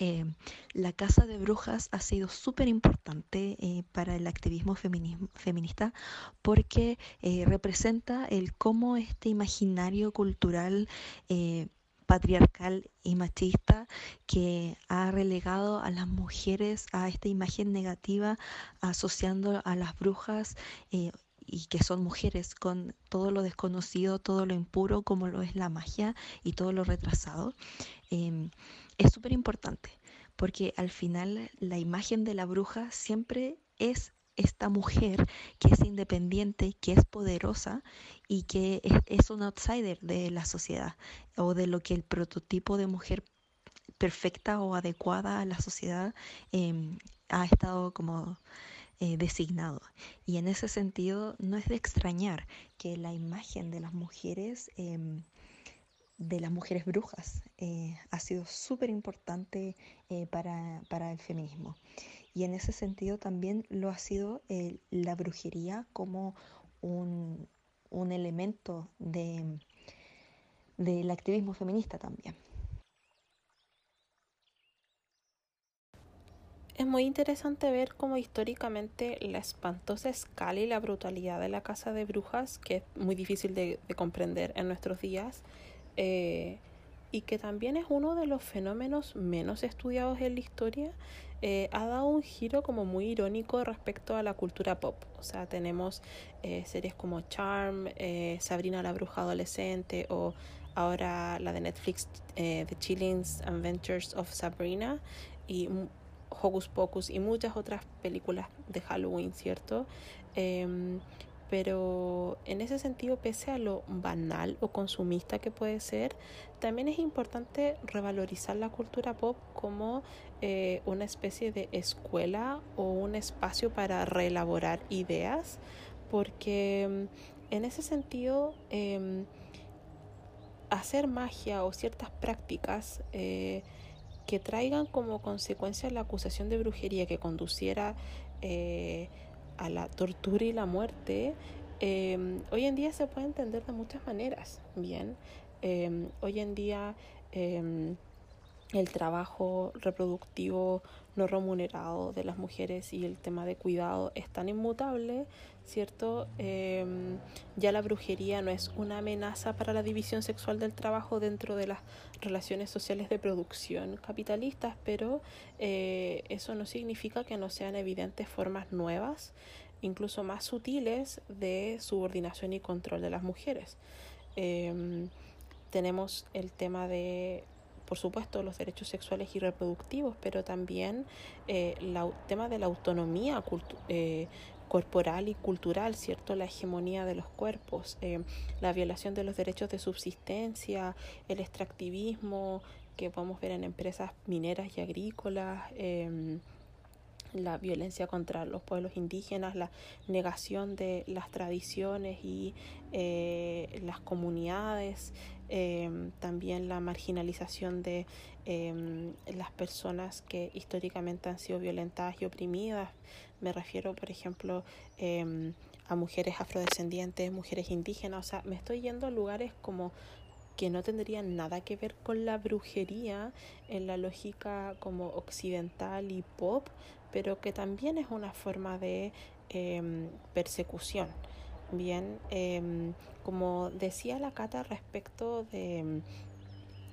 em, la Casa de Brujas ha sido súper importante eh, para el activismo feminista porque eh, representa el cómo este imaginario cultural eh, patriarcal y machista que ha relegado a las mujeres a esta imagen negativa asociando a las brujas eh, y que son mujeres con todo lo desconocido, todo lo impuro como lo es la magia y todo lo retrasado, em, es súper importante porque al final la imagen de la bruja siempre es esta mujer que es independiente, que es poderosa y que es, un outsider de la sociedad o de lo que el prototipo de mujer perfecta o adecuada a la sociedad em, ha estado como eh, designado. Y en ese sentido no es de extrañar que la imagen de las mujeres, em, de las mujeres brujas, eh, ha sido súper importante eh, para, para el feminismo. Y en ese sentido también lo ha sido la brujería como un, elemento de, del activismo feminista también. Es muy interesante ver cómo históricamente la espantosa escala y la brutalidad de la casa de brujas, que es muy difícil de, comprender en nuestros días, eh, y que también es uno de los fenómenos menos estudiados en la historia, eh, ha dado un giro como muy irónico respecto a la cultura pop. O sea, tenemos eh, series como Charm, Sabrina la bruja adolescente o ahora la de Netflix, The Chillings Adventures of Sabrina y Hocus Pocus y muchas otras películas de Halloween, ¿cierto? Pero en ese sentido, pese a lo banal o consumista que puede ser, también es importante revalorizar la cultura pop como eh, una especie de escuela o un espacio para reelaborar ideas, porque mm, en ese sentido, em, hacer magia o ciertas prácticas eh, que traigan como consecuencia la acusación de brujería que conduciera eh, a la tortura y la muerte, em, hoy en día se puede entender de muchas maneras, ¿bien? Em, hoy en día em, el trabajo reproductivo no remunerado de las mujeres y el tema de cuidado es tan inmutable, ¿cierto? ya la brujería no es una amenaza para la división sexual del trabajo dentro de las relaciones sociales de producción capitalistas, pero eh, eso no significa que no sean evidentes formas nuevas, incluso más sutiles, de subordinación y control de las mujeres. Em, tenemos el tema de por supuesto, los derechos sexuales y reproductivos, pero también eh, el tema de la autonomía eh, corporal y cultural, ¿cierto? La hegemonía de los cuerpos, eh, la violación de los derechos de subsistencia, el extractivismo que podemos ver en empresas mineras y agrícolas, em, la violencia contra los pueblos indígenas, la negación de las tradiciones y eh, las comunidades, em, también la marginalización de em, las personas que históricamente han sido violentadas y oprimidas. Me refiero, por ejemplo, em, a mujeres afrodescendientes, mujeres indígenas. O sea, me estoy yendo a lugares como que no tendrían nada que ver con la brujería en la lógica como occidental y pop, pero que también es una forma de persecución. Bien, em, como decía la Cata respecto de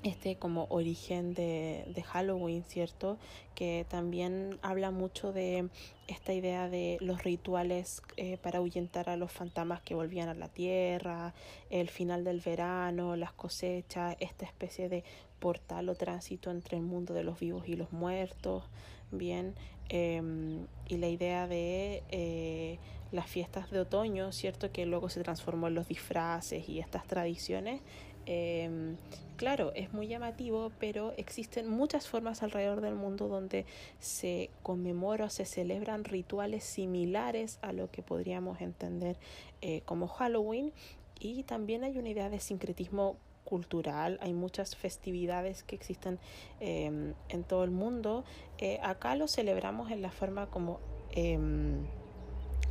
este como origen de, de, Halloween, ¿cierto? Que también habla mucho de esta idea de los rituales eh, para ahuyentar a los fantasmas que volvían a la tierra, el final del verano, las cosechas, esta especie de portal o tránsito entre el mundo de los vivos y los muertos, bien, em, y la idea de eh, las fiestas de otoño, ¿cierto? Que luego se transformó en los disfraces y estas tradiciones Em, claro, es muy llamativo, pero existen muchas formas alrededor del mundo donde se conmemora o se celebran rituales similares a lo que podríamos entender eh, como Halloween. Y también hay una idea de sincretismo cultural, hay muchas festividades que existen em, en todo el mundo. Eh, acá lo celebramos en la forma como em,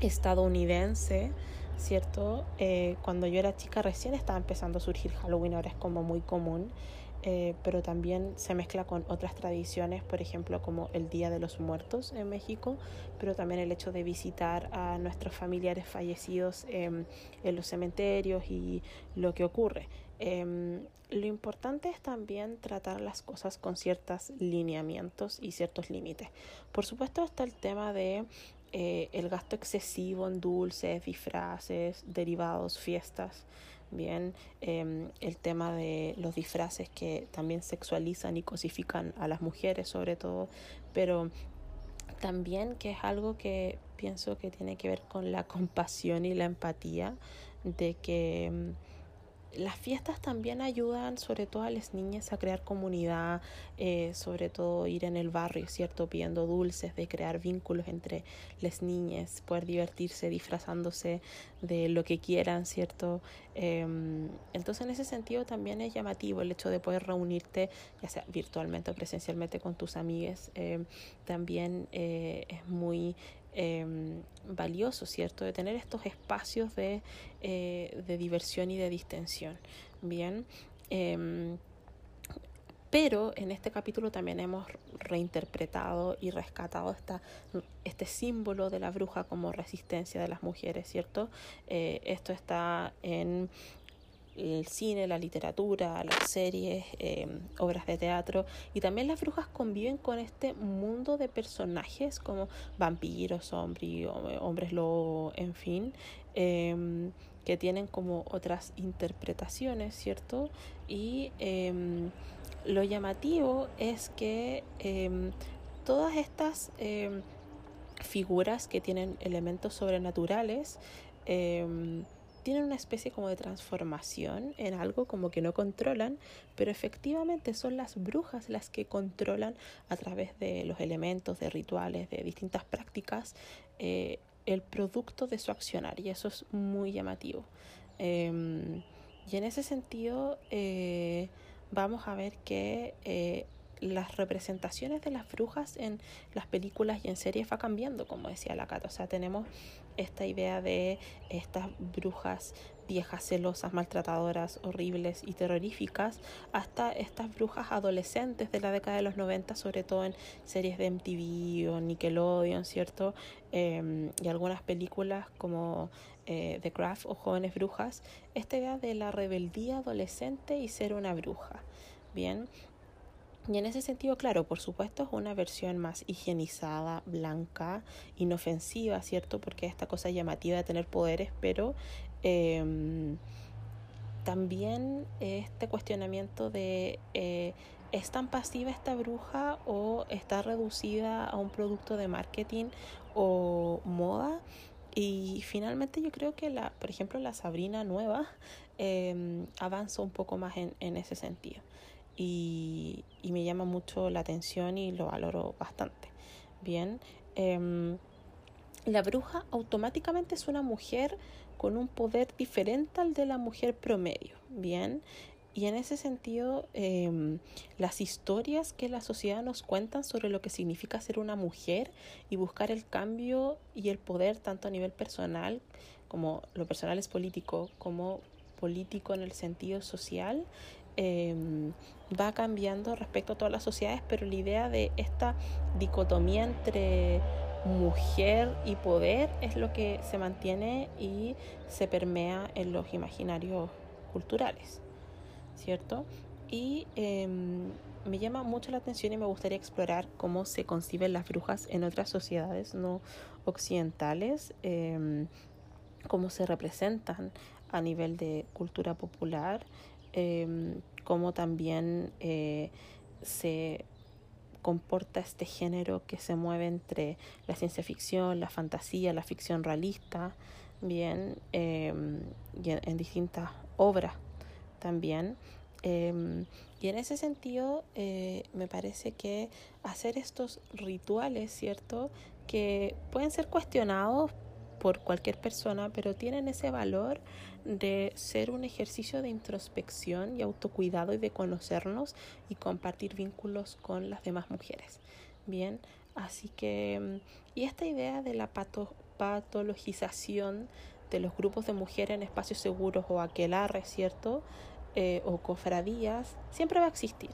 estadounidense, ¿cierto? Eh, cuando yo era chica recién estaba empezando a surgir Halloween, ahora es como muy común, eh, pero también se mezcla con otras tradiciones, por ejemplo, como el Día de los Muertos en México, pero también el hecho de visitar a nuestros familiares fallecidos en los cementerios y lo que ocurre. Em, lo importante es también tratar las cosas con ciertos lineamientos y ciertos límites. Por supuesto está el tema de eh, el gasto excesivo en dulces, disfraces, derivados, fiestas. Bien, em, el tema de los disfraces que también sexualizan y cosifican a las mujeres sobre todo, pero también que es algo que pienso que tiene que ver con la compasión y la empatía de que em, las fiestas también ayudan sobre todo a las niñas a crear comunidad, eh, sobre todo ir en el barrio, ¿cierto? Pidiendo dulces, de crear vínculos entre las niñas, poder divertirse disfrazándose de lo que quieran, ¿cierto? Em, entonces en ese sentido también es llamativo el hecho de poder reunirte, ya sea virtualmente o presencialmente con tus amigas, em, también eh, es muy Em, valioso, ¿cierto? De tener estos espacios de, eh, de diversión y de distensión. Bien. Em, pero en este capítulo también hemos reinterpretado y rescatado esta, este símbolo de la bruja como resistencia de las mujeres, ¿cierto? Eh, esto está en el cine, la literatura, las series, em, obras de teatro y también las brujas conviven con este mundo de personajes como vampiros, hombres, hombres lobo, en fin, em, que tienen como otras interpretaciones, ¿cierto? Y em, lo llamativo es que todas estas figuras que tienen elementos sobrenaturales, tienen una especie como de transformación en algo como que no controlan, pero efectivamente son las brujas las que controlan a través de los elementos, de rituales, de distintas prácticas, eh, el producto de su accionar y eso es muy llamativo. Em, y en ese sentido eh, vamos a ver que eh, las representaciones de las brujas en las películas y en series va cambiando, como decía la Cata. O sea, tenemos esta idea de estas brujas viejas, celosas, maltratadoras, horribles y terroríficas, hasta estas brujas adolescentes de la década de los 90, sobre todo en series de MTV o Nickelodeon, ¿cierto? Em, y algunas películas como eh, The Craft o Jóvenes Brujas, esta idea de la rebeldía adolescente y ser una bruja. Bien, y en ese sentido, claro, por supuesto es una versión más higienizada, blanca, inofensiva, ¿cierto? Porque esta cosa llamativa de tener poderes, pero em, también este cuestionamiento de eh, ¿es tan pasiva esta bruja o está reducida a un producto de marketing o moda? Y finalmente yo creo que la, por ejemplo, la Sabrina nueva eh, avanza un poco más en, en ese sentido y, me llama mucho la atención y lo valoro bastante. Bien, em, la bruja automáticamente es una mujer con un poder diferente al de la mujer promedio. Bien, y en ese sentido, em, las historias que la sociedad nos cuentan sobre lo que significa ser una mujer y buscar el cambio y el poder tanto a nivel personal, como lo personal es político, como político en el sentido social, Em, va cambiando respecto a todas las sociedades, pero la idea de esta dicotomía entre mujer y poder es lo que se mantiene y se permea en los imaginarios culturales, ¿cierto? Y em, me llama mucho la atención y me gustaría explorar cómo se conciben las brujas en otras sociedades no occidentales, em, cómo se representan a nivel de cultura popular eh, cómo también eh, se comporta este género que se mueve entre la ciencia ficción, la fantasía, la ficción realista, bien, em, en, distintas obras también. Em, y en ese sentido, eh, me parece que hacer estos rituales, ¿cierto? Que pueden ser cuestionados por cualquier persona, pero tienen ese valor de ser un ejercicio de introspección y autocuidado y de conocernos y compartir vínculos con las demás mujeres. Bien, así que, mm, y esta idea de la patologización de los grupos de mujeres en espacios seguros o aquelarre, ¿cierto? Eh, o cofradías, siempre va a existir.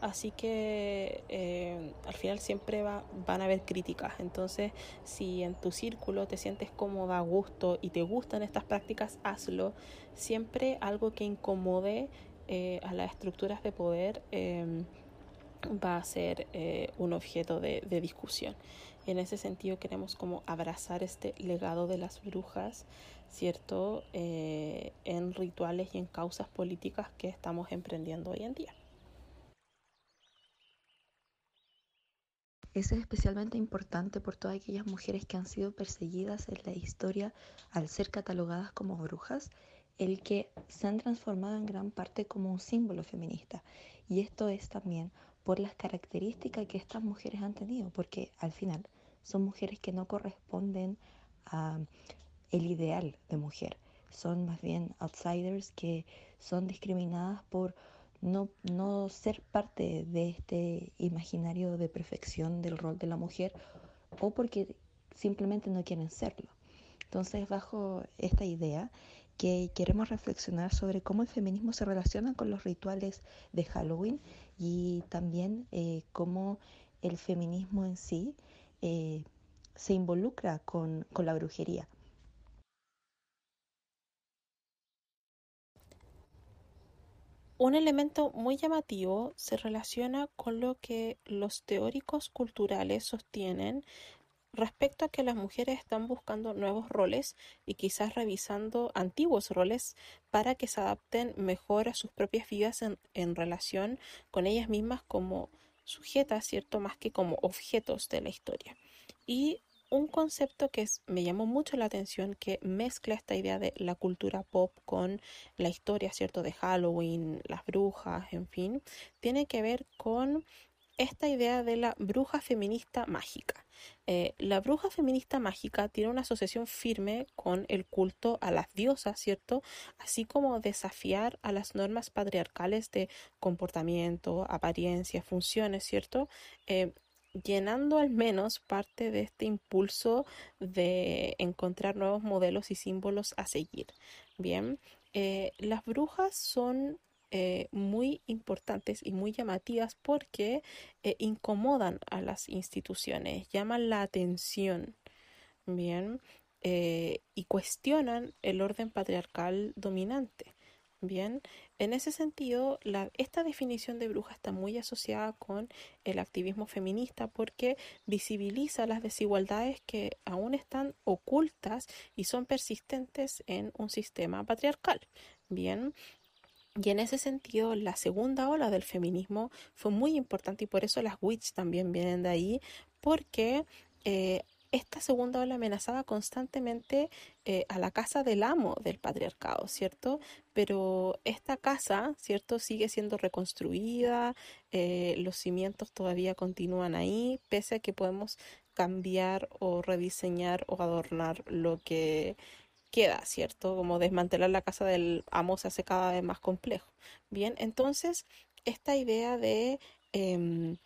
Así que eh, al final siempre va, van a haber críticas. Entonces, si en tu círculo te sientes cómoda, a gusto y te gustan estas prácticas, hazlo. Siempre algo que incomode eh, a las estructuras de poder em, va a ser un objeto de, discusión. En ese sentido queremos como abrazar este legado de las brujas ¿cierto?, eh, en rituales y en causas políticas que estamos emprendiendo hoy en día. Eso es especialmente importante por todas aquellas mujeres que han sido perseguidas en la historia al ser catalogadas como brujas, el que se han transformado en gran parte como un símbolo feminista. Y esto es también por las características que estas mujeres han tenido, porque al final son mujeres que no corresponden a el ideal de mujer. Son más bien outsiders que son discriminadas por no, no ser parte de este imaginario de perfección del rol de la mujer o porque simplemente no quieren serlo. Entonces, bajo esta idea, que queremos reflexionar sobre cómo el feminismo se relaciona con los rituales de Halloween y también eh, cómo el feminismo en sí eh, se involucra con, con la brujería. Un elemento muy llamativo se relaciona con lo que los teóricos culturales sostienen respecto a que las mujeres están buscando nuevos roles y quizás revisando antiguos roles para que se adapten mejor a sus propias vidas en, relación con ellas mismas como sujetas, ¿cierto? Más que como objetos de la historia. Y un concepto que me llamó mucho la atención, que mezcla esta idea de la cultura pop con la historia, ¿cierto? De Halloween, las brujas, en fin, tiene que ver con esta idea de la bruja feminista mágica. Eh, la bruja feminista mágica tiene una asociación firme con el culto a las diosas, ¿cierto? Así como desafiar a las normas patriarcales de comportamiento, apariencia, funciones, ¿cierto? Eh, llenando al menos parte de este impulso de encontrar nuevos modelos y símbolos a seguir. Bien, eh, las brujas son eh, muy importantes y muy llamativas porque eh, incomodan a las instituciones, llaman la atención. Bien, y cuestionan el orden patriarcal dominante. Bien, en ese sentido, esta definición de bruja está muy asociada con el activismo feminista porque visibiliza las desigualdades que aún están ocultas y son persistentes en un sistema patriarcal. Bien, y en ese sentido, la segunda ola del feminismo fue muy importante y por eso las witch también vienen de ahí, porque eh, esta segunda ola amenazaba constantemente eh, a la casa del amo del patriarcado, ¿cierto? Pero esta casa, ¿cierto? Sigue siendo reconstruida, eh, los cimientos todavía continúan ahí, pese a que podemos cambiar o rediseñar o adornar lo que queda, ¿cierto? Como desmantelar la casa del amo se hace cada vez más complejo. Bien, entonces, esta idea de... Em,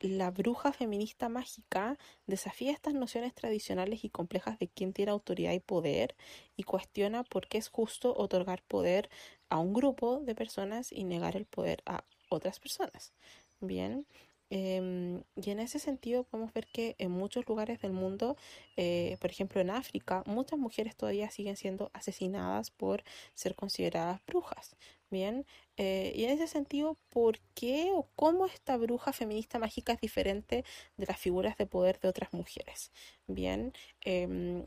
la bruja feminista mágica desafía estas nociones tradicionales y complejas de quién tiene autoridad y poder y cuestiona por qué es justo otorgar poder a un grupo de personas y negar el poder a otras personas. Bien, em, y en ese sentido podemos ver que en muchos lugares del mundo, eh, por ejemplo en África, muchas mujeres todavía siguen siendo asesinadas por ser consideradas brujas. Bien, eh, y en ese sentido, ¿por qué o cómo esta bruja feminista mágica es diferente de las figuras de poder de otras mujeres? Bien, em,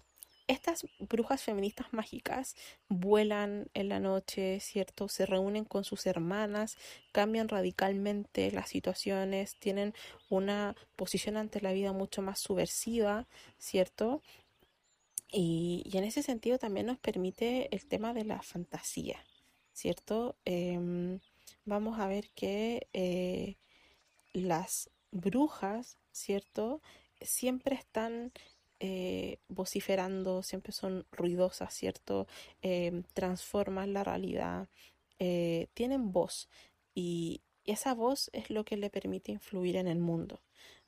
estas brujas feministas mágicas vuelan en la noche, ¿cierto? Se reúnen con sus hermanas, cambian radicalmente las situaciones, tienen una posición ante la vida mucho más subversiva, ¿cierto? y en ese sentido también nos permite el tema de la fantasía. ¿cierto? Em, vamos a ver que eh, las brujas, ¿cierto? Siempre están eh, vociferando, siempre son ruidosas, ¿cierto? Em, transforman la realidad, eh, tienen voz y esa voz es lo que le permite influir en el mundo.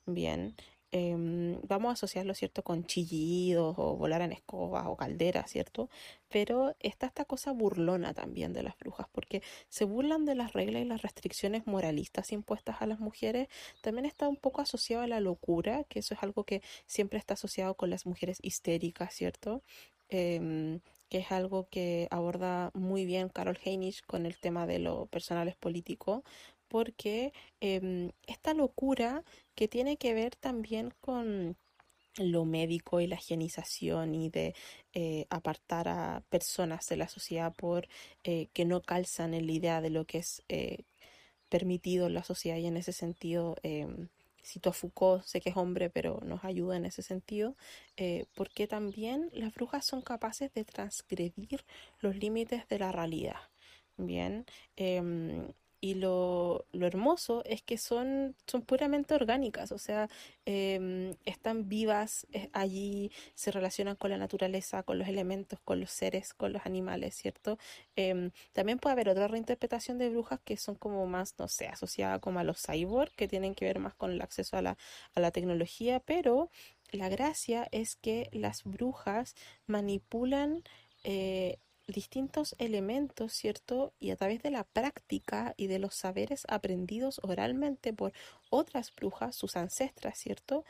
Bien, Em, vamos a asociarlo, ¿cierto?, con chillidos o volar en escobas o calderas, ¿cierto? Pero está esta cosa burlona también de las brujas, porque se burlan de las reglas y las restricciones moralistas impuestas a las mujeres. También está un poco asociado a la locura, que eso es algo que siempre está asociado con las mujeres histéricas, ¿cierto? Em, que es algo que aborda muy bien Carol Heinisch con el tema de lo personal es político, porque em, esta locura que tiene que ver también con lo médico y la higienización y de eh, apartar a personas de la sociedad por eh, que no calzan en la idea de lo que es eh, permitido en la sociedad y en ese sentido em, cito a Foucault, sé que es hombre, pero nos ayuda en ese sentido, porque también las brujas son capaces de transgredir los límites de la realidad. Bien, em, y lo, lo, hermoso es que son, son puramente orgánicas, o sea, em, están vivas allí, se relacionan con la naturaleza, con los elementos, con los seres, con los animales, ¿cierto? Em, también puede haber otra reinterpretación de brujas que son como más, no sé, asociada como a los cyborg, que tienen que ver más con el acceso a la, a la tecnología, pero la gracia es que las brujas manipulan eh, distintos elementos, ¿cierto? Y a través de la práctica y de los saberes aprendidos oralmente por otras brujas, sus ancestras, ¿cierto?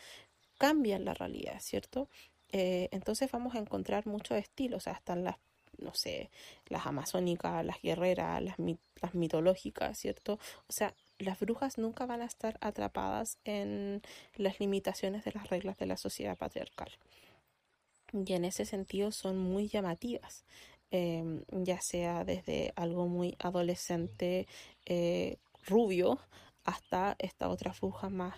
Cambian la realidad, ¿cierto? Eh, entonces vamos a encontrar muchos estilos, están las, no sé, las amazónicas, las guerreras, las, las mitológicas, ¿cierto? O sea, las brujas nunca van a estar atrapadas en las limitaciones de las reglas de la sociedad patriarcal. Y en ese sentido son muy llamativas. Em, ya sea desde algo muy adolescente, eh, rubio, hasta estas otras brujas más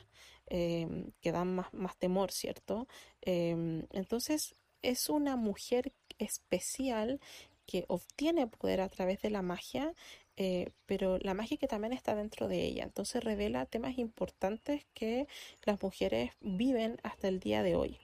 em, que dan más, más temor, ¿cierto? Em, entonces es una mujer especial que obtiene poder a través de la magia, eh, pero la magia que también está dentro de ella. Entonces revela temas importantes que las mujeres viven hasta el día de hoy.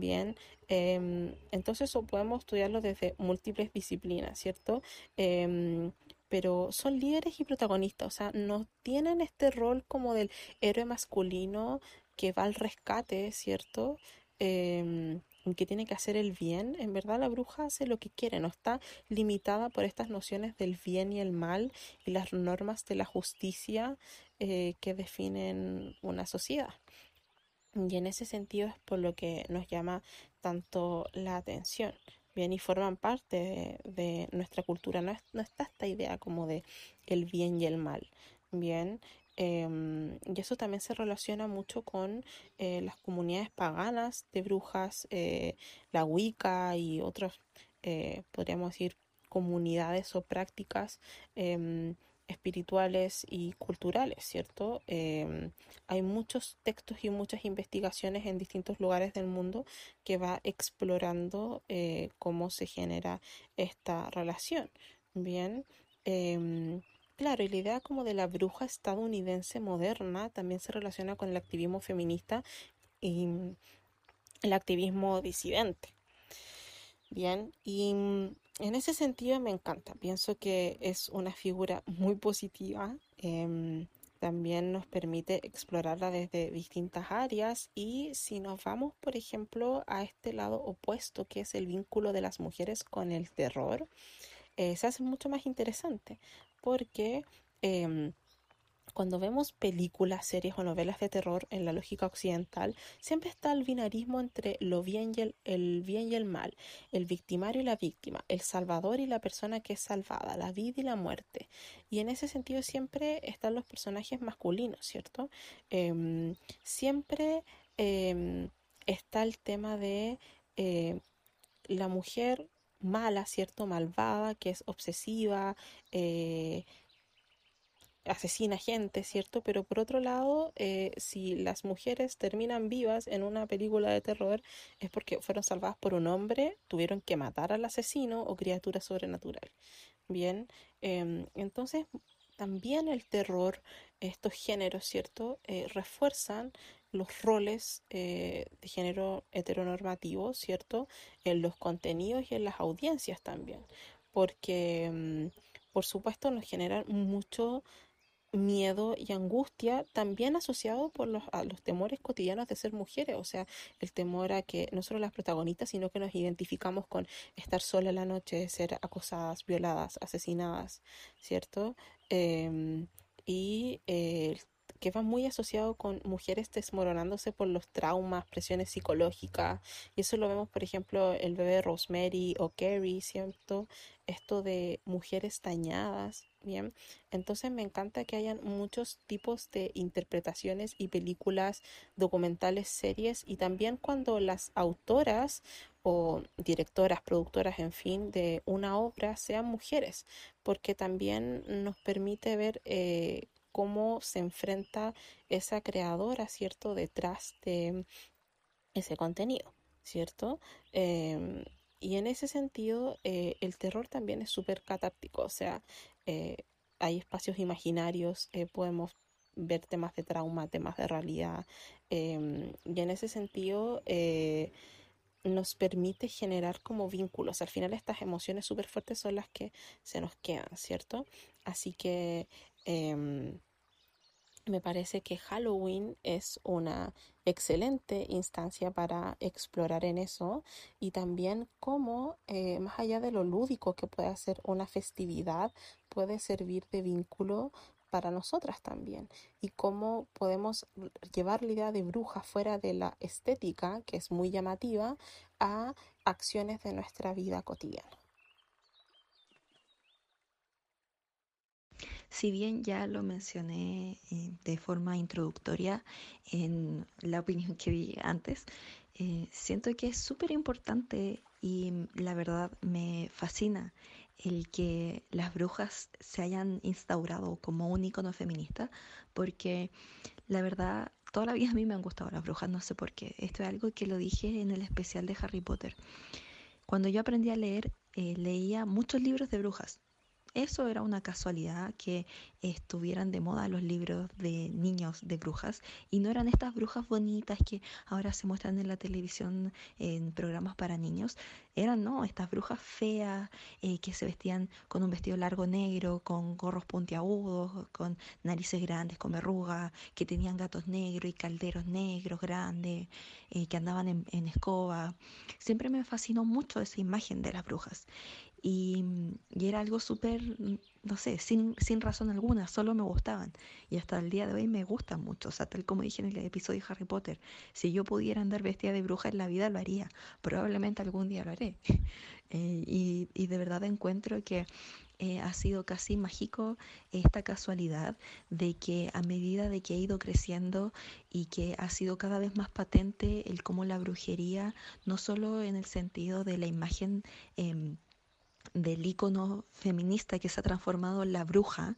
Bien, em, entonces podemos estudiarlo desde múltiples disciplinas, ¿cierto? Em, pero son líderes y protagonistas, o sea, no tienen este rol como del héroe masculino que va al rescate, ¿cierto? Eh, que tiene que hacer el bien, en verdad la bruja hace lo que quiere, no está limitada por estas nociones del bien y el mal y las normas de la justicia eh, que definen una sociedad. Y en ese sentido es por lo que nos llama tanto la atención. Bien, y forman parte de, nuestra cultura. No, no, está esta idea como de el bien y el mal. Bien, em, y eso también se relaciona mucho con eh, las comunidades paganas de brujas, eh, la Wicca y otras, eh, podríamos decir, comunidades o prácticas em, espirituales y culturales, ¿cierto? Em, hay muchos textos y muchas investigaciones en distintos lugares del mundo que va explorando eh, cómo se genera esta relación. Bien, em, claro, la idea como de la bruja estadounidense moderna también se relaciona con el activismo feminista y el activismo disidente. Bien, y en ese sentido me encanta. Pienso que es una figura muy positiva. Em, también nos permite explorarla desde distintas áreas y si nos vamos, por ejemplo, a este lado opuesto, que es el vínculo de las mujeres con el terror, eh, se hace mucho más interesante porque em, cuando vemos películas, series o novelas de terror en la lógica occidental, siempre está el binarismo entre lo bien y el, bien y el mal, el victimario y la víctima, el salvador y la persona que es salvada, la vida y la muerte. Y en ese sentido siempre están los personajes masculinos, ¿cierto? Em, siempre em, está el tema de eh, la mujer mala, ¿cierto? Malvada, que es obsesiva, eh, asesina gente, ¿cierto? Pero por otro lado, eh, si las mujeres terminan vivas en una película de terror es porque fueron salvadas por un hombre, tuvieron que matar al asesino o criatura sobrenatural. Bien, em, entonces también el terror, estos géneros, ¿cierto? Eh, refuerzan los roles eh, de género heteronormativo, ¿cierto? En los contenidos y en las audiencias también, porque mm, por supuesto nos generan mucho miedo y angustia también asociado por los, a los temores cotidianos de ser mujeres, o sea, el temor a que no solo las protagonistas, sino que nos identificamos con estar sola la noche, ser acosadas, violadas, asesinadas, ¿cierto? Em, y eh, que va muy asociado con mujeres desmoronándose por los traumas, presiones psicológicas. Y eso lo vemos, por ejemplo, el bebé Rosemary o Carrie, ¿cierto? Esto de mujeres dañadas, ¿bien? Entonces me encanta que hayan muchos tipos de interpretaciones y películas, documentales, series, y también cuando las autoras o directoras, productoras, en fin, de una obra sean mujeres, porque también nos permite ver eh, cómo se enfrenta esa creadora, ¿cierto?, detrás de ese contenido, ¿cierto? Em, y en ese sentido, eh, el terror también es súper catártico, o sea, eh, hay espacios imaginarios, eh, podemos ver temas de trauma, temas de realidad, em, y en ese sentido nos permite generar como vínculos. Al final estas emociones súper fuertes son las que se nos quedan, ¿cierto? Así que Em, me parece que Halloween es una excelente instancia para explorar en eso y también cómo, eh, más allá de lo lúdico que puede ser una festividad, puede servir de vínculo para nosotras también y cómo podemos llevar la idea de bruja fuera de la estética, que es muy llamativa, a acciones de nuestra vida cotidiana. Si bien ya lo mencioné eh, de forma introductoria en la opinión que vi antes, eh, siento que es súper importante y la verdad me fascina el que las brujas se hayan instaurado como un icono feminista, porque la verdad toda la vida a mí me han gustado las brujas, no sé por qué. Esto es algo que lo dije en el especial de Harry Potter. Cuando yo aprendí a leer, eh, leía muchos libros de brujas eso era una casualidad que estuvieran de moda los libros de niños de brujas y no eran estas brujas bonitas que ahora se muestran en la televisión en programas para niños, eran no, estas brujas feas eh, que se vestían con un vestido largo negro, con gorros puntiagudos, con narices grandes, con verrugas, que tenían gatos negros y calderos negros grandes, eh, que andaban en escoba. Siempre me fascinó mucho esa imagen de las brujas y, era algo súper, no sé, sin, sin razón alguna, solo me gustaban. Y hasta el día de hoy me gustan mucho. O sea, tal como dije en el episodio de Harry Potter, si yo pudiera andar vestida de bruja en la vida, lo haría. Probablemente algún día lo haré. Eh, y, y, de verdad encuentro que eh, ha sido casi mágico esta casualidad de que a medida de que ha ido creciendo y que ha sido cada vez más patente el cómo la brujería, no solo en el sentido de la imagen, eh, del icono feminista que se ha transformado en la bruja,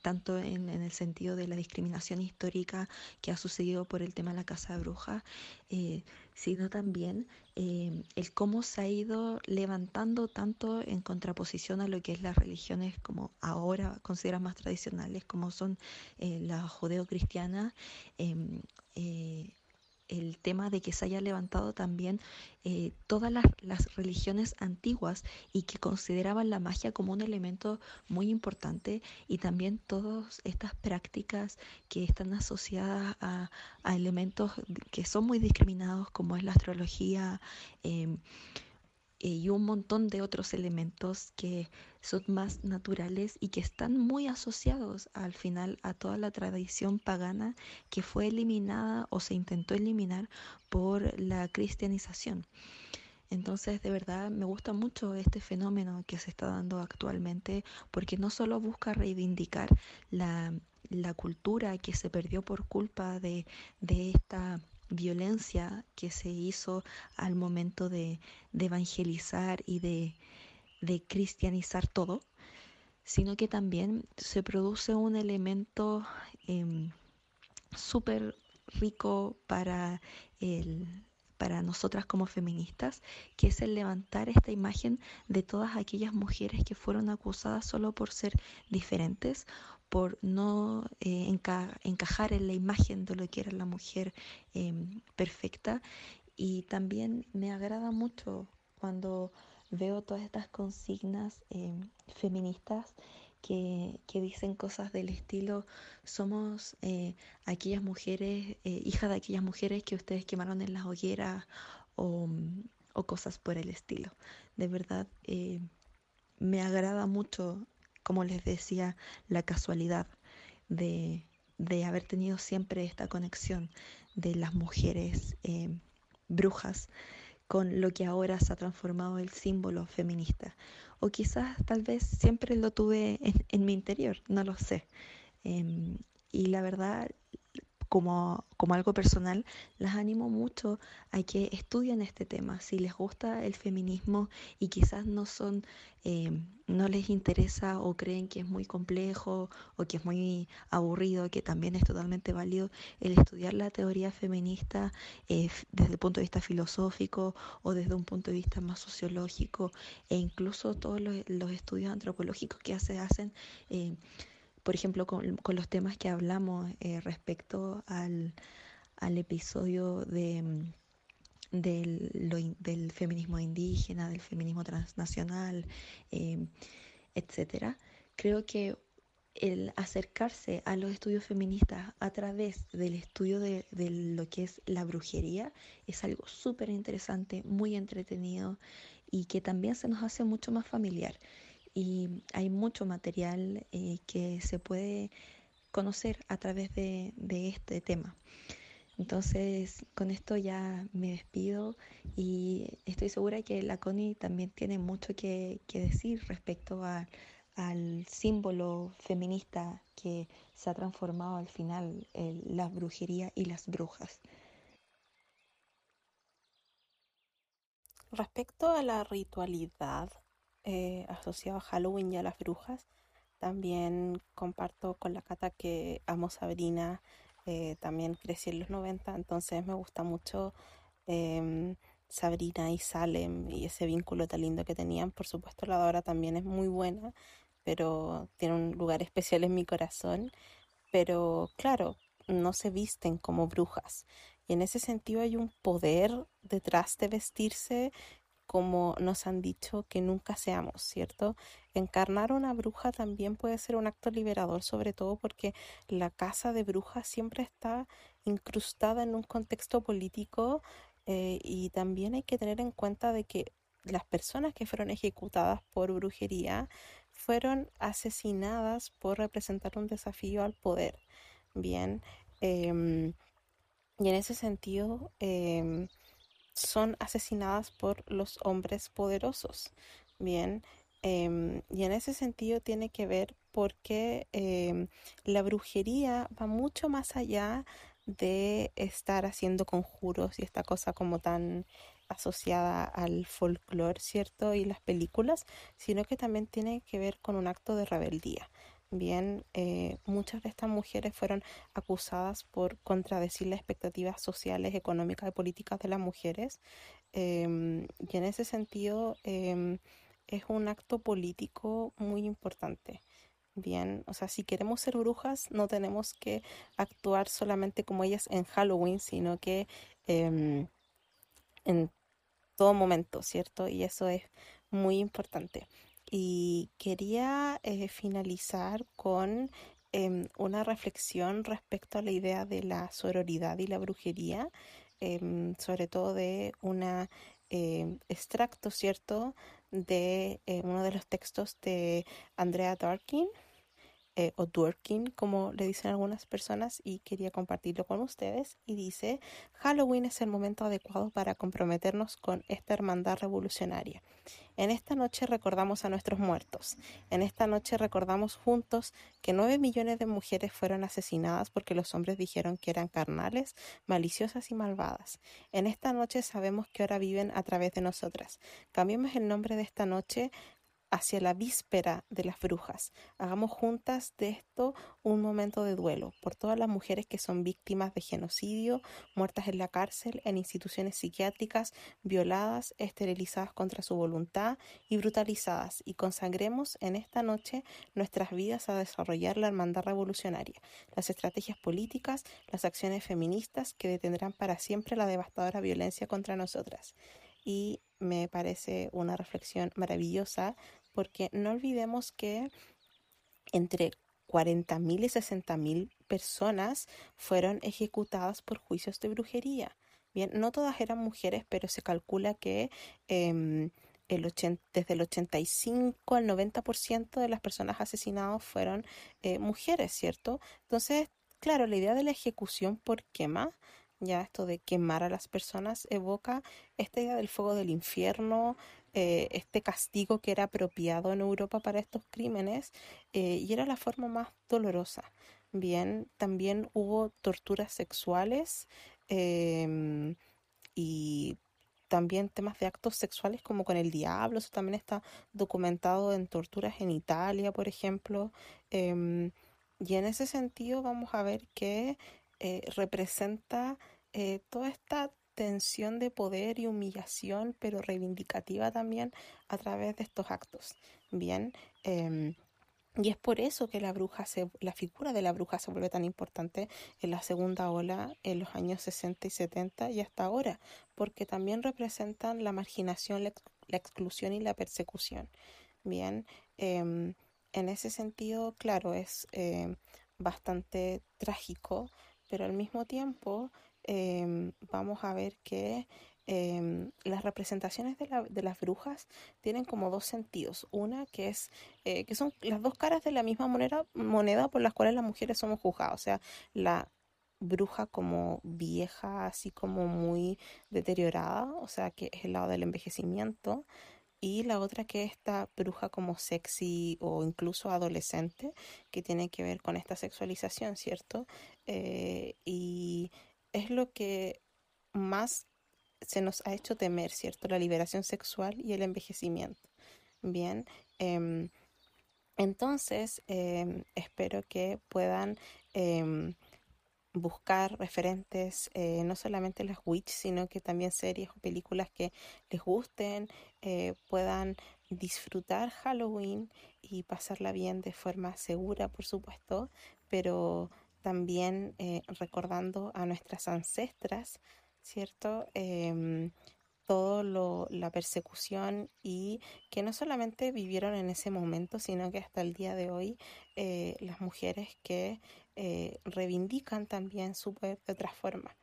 tanto en, el sentido de la discriminación histórica que ha sucedido por el tema de la casa de brujas, eh, sino también eh, el cómo se ha ido levantando tanto en contraposición a lo que es las religiones como ahora consideran más tradicionales, como son eh, las judeocristianas. Em, el tema de que se haya levantado también eh, todas las, religiones antiguas y que consideraban la magia como un elemento muy importante y también todas estas prácticas que están asociadas a, elementos que son muy discriminados como es la astrología. Em, y un montón de otros elementos que son más naturales y que están muy asociados al final a toda la tradición pagana que fue eliminada o se intentó eliminar por la cristianización. Entonces, de verdad, me gusta mucho este fenómeno que se está dando actualmente porque no solo busca reivindicar la, la cultura que se perdió por culpa de, de esta violencia que se hizo al momento de, evangelizar y de, cristianizar todo, sino que también se produce un elemento em, súper rico para para nosotras como feministas, que es el levantar esta imagen de todas aquellas mujeres que fueron acusadas solo por ser diferentes, por no eh, encajar en la imagen de lo que era la mujer em, perfecta. Y también me agrada mucho cuando veo todas estas consignas em, feministas que, dicen cosas del estilo, somos eh, aquellas mujeres, eh, hijas de aquellas mujeres que ustedes quemaron en las hogueras o, cosas por el estilo. De verdad, me agrada mucho, como les decía, la casualidad de, de haber tenido siempre esta conexión de las mujeres brujas con lo que ahora se ha transformado el símbolo feminista. O quizás tal vez siempre lo tuve en, mi interior, no lo sé. Em, y la verdad, como, como algo personal, las animo mucho a que estudien este tema. Si les gusta el feminismo y quizás no son, eh, no les interesa o creen que es muy complejo o que es muy aburrido, que también es totalmente válido el estudiar la teoría feminista eh, desde el punto de vista filosófico o desde un punto de vista más sociológico e incluso todos los, estudios antropológicos que se hacen. Eh, por ejemplo, con, los temas que hablamos eh, respecto al, episodio de, mm, del, feminismo indígena, del feminismo transnacional, em, etcétera, creo que el acercarse a los estudios feministas a través del estudio de, de lo que es la brujería es algo súper interesante, muy entretenido y que también se nos hace mucho más familiar y hay mucho material eh, que se puede conocer a través de, este tema. Entonces, con esto ya me despido y estoy segura que la CONI también tiene mucho que, decir respecto al símbolo feminista que se ha transformado al final en la brujería y las brujas. Respecto a la ritualidad eh, asociado a Halloween y a las brujas. También comparto con la Cata que amo Sabrina, eh, también crecí en los 90, entonces me gusta mucho em, Sabrina y Salem y ese vínculo tan lindo que tenían. Por supuesto, la Dora también es muy buena, pero tiene un lugar especial en mi corazón. Pero claro, no se visten como brujas. Y en ese sentido hay un poder detrás de vestirse como nos han dicho que nunca seamos, ¿cierto? Encarnar una bruja también puede ser un acto liberador, sobre todo porque la casa de brujas siempre está incrustada en un contexto político eh, y también hay que tener en cuenta de que las personas que fueron ejecutadas por brujería fueron asesinadas por representar un desafío al poder. Bien, em, y en ese sentido, em, son asesinadas por los hombres poderosos. Bien, em, y en ese sentido tiene que ver porque em, la brujería va mucho más allá de estar haciendo conjuros y esta cosa como tan asociada al folclore, ¿cierto? Y las películas, sino que también tiene que ver con un acto de rebeldía. Bien, eh, muchas de estas mujeres fueron acusadas por contradecir las expectativas sociales, económicas y políticas de las mujeres. Em, y en ese sentido em, es un acto político muy importante. Bien, o sea, si queremos ser brujas, no tenemos que actuar solamente como ellas en Halloween, sino que em, en todo momento, ¿cierto? Y eso es muy importante. Y quería eh, finalizar con em, una reflexión respecto a la idea de la sororidad y la brujería, em, sobre todo de un em, extracto, ¿cierto?, de eh, uno de los textos de Andrea Darkin, eh, o Dworkin, como le dicen algunas personas, y quería compartirlo con ustedes. Y dice, Halloween es el momento adecuado para comprometernos con esta hermandad revolucionaria. En esta noche recordamos a nuestros muertos. En esta noche recordamos juntos que nueve millones de mujeres fueron asesinadas porque los hombres dijeron que eran carnales, maliciosas y malvadas. En esta noche sabemos que ahora viven a través de nosotras. Cambiemos el nombre de esta noche hacia la víspera de las brujas. Hagamos juntas de esto un momento de duelo por todas las mujeres que son víctimas de genocidio, muertas en la cárcel, en instituciones psiquiátricas, violadas, esterilizadas contra su voluntad y brutalizadas. Y consagremos en esta noche nuestras vidas a desarrollar la hermandad revolucionaria, las estrategias políticas, las acciones feministas que detendrán para siempre la devastadora violencia contra nosotras y me parece una reflexión maravillosa porque no olvidemos que entre 40.000 y 60.000 personas fueron ejecutadas por juicios de brujería. Bien, no todas eran mujeres, pero se calcula que em, el desde el 85 al 90% de las personas asesinadas fueron eh, mujeres, ¿cierto? Entonces, claro, la idea de la ejecución por quema ya esto de quemar a las personas evoca esta idea del fuego del infierno, eh, este castigo que era apropiado en Europa para estos crímenes eh, y era la forma más dolorosa. Bien, también hubo torturas sexuales em, y también temas de actos sexuales como con el diablo, eso también está documentado en torturas en Italia, por ejemplo. Em, y en ese sentido vamos a ver que eh, representa toda esta tensión de poder y humillación, pero reivindicativa también a través de estos actos. Bien, em, y es por eso que la bruja se, la figura de la bruja se vuelve tan importante en la segunda ola en los años 60 y 70 y hasta ahora, porque también representan la marginación, la, exclusión y la persecución. Bien, em, en ese sentido, claro, es eh, bastante trágico pero al mismo tiempo em, vamos a ver que em, las representaciones de, la, de, las brujas tienen como dos sentidos. Una que es eh, que son las dos caras de la misma moneda, moneda por las cuales las mujeres somos juzgadas. O sea, la bruja como vieja, así como muy deteriorada, o sea, que es el lado del envejecimiento y la otra que es esta bruja como sexy o incluso adolescente, que tiene que ver con esta sexualización, ¿cierto? Eh, y es lo que más se nos ha hecho temer, ¿cierto? La liberación sexual y el envejecimiento. Bien, em, entonces em, espero que puedan em, buscar referentes, eh, no solamente las Witch, sino que también series o películas que les gusten, eh, puedan disfrutar Halloween y pasarla bien de forma segura, por supuesto, pero también eh, recordando a nuestras ancestras, ¿cierto? Em, todo lo, la persecución y que no solamente vivieron en ese momento, sino que hasta el día de hoy las mujeres que eh, reivindican también su poder de otra forma.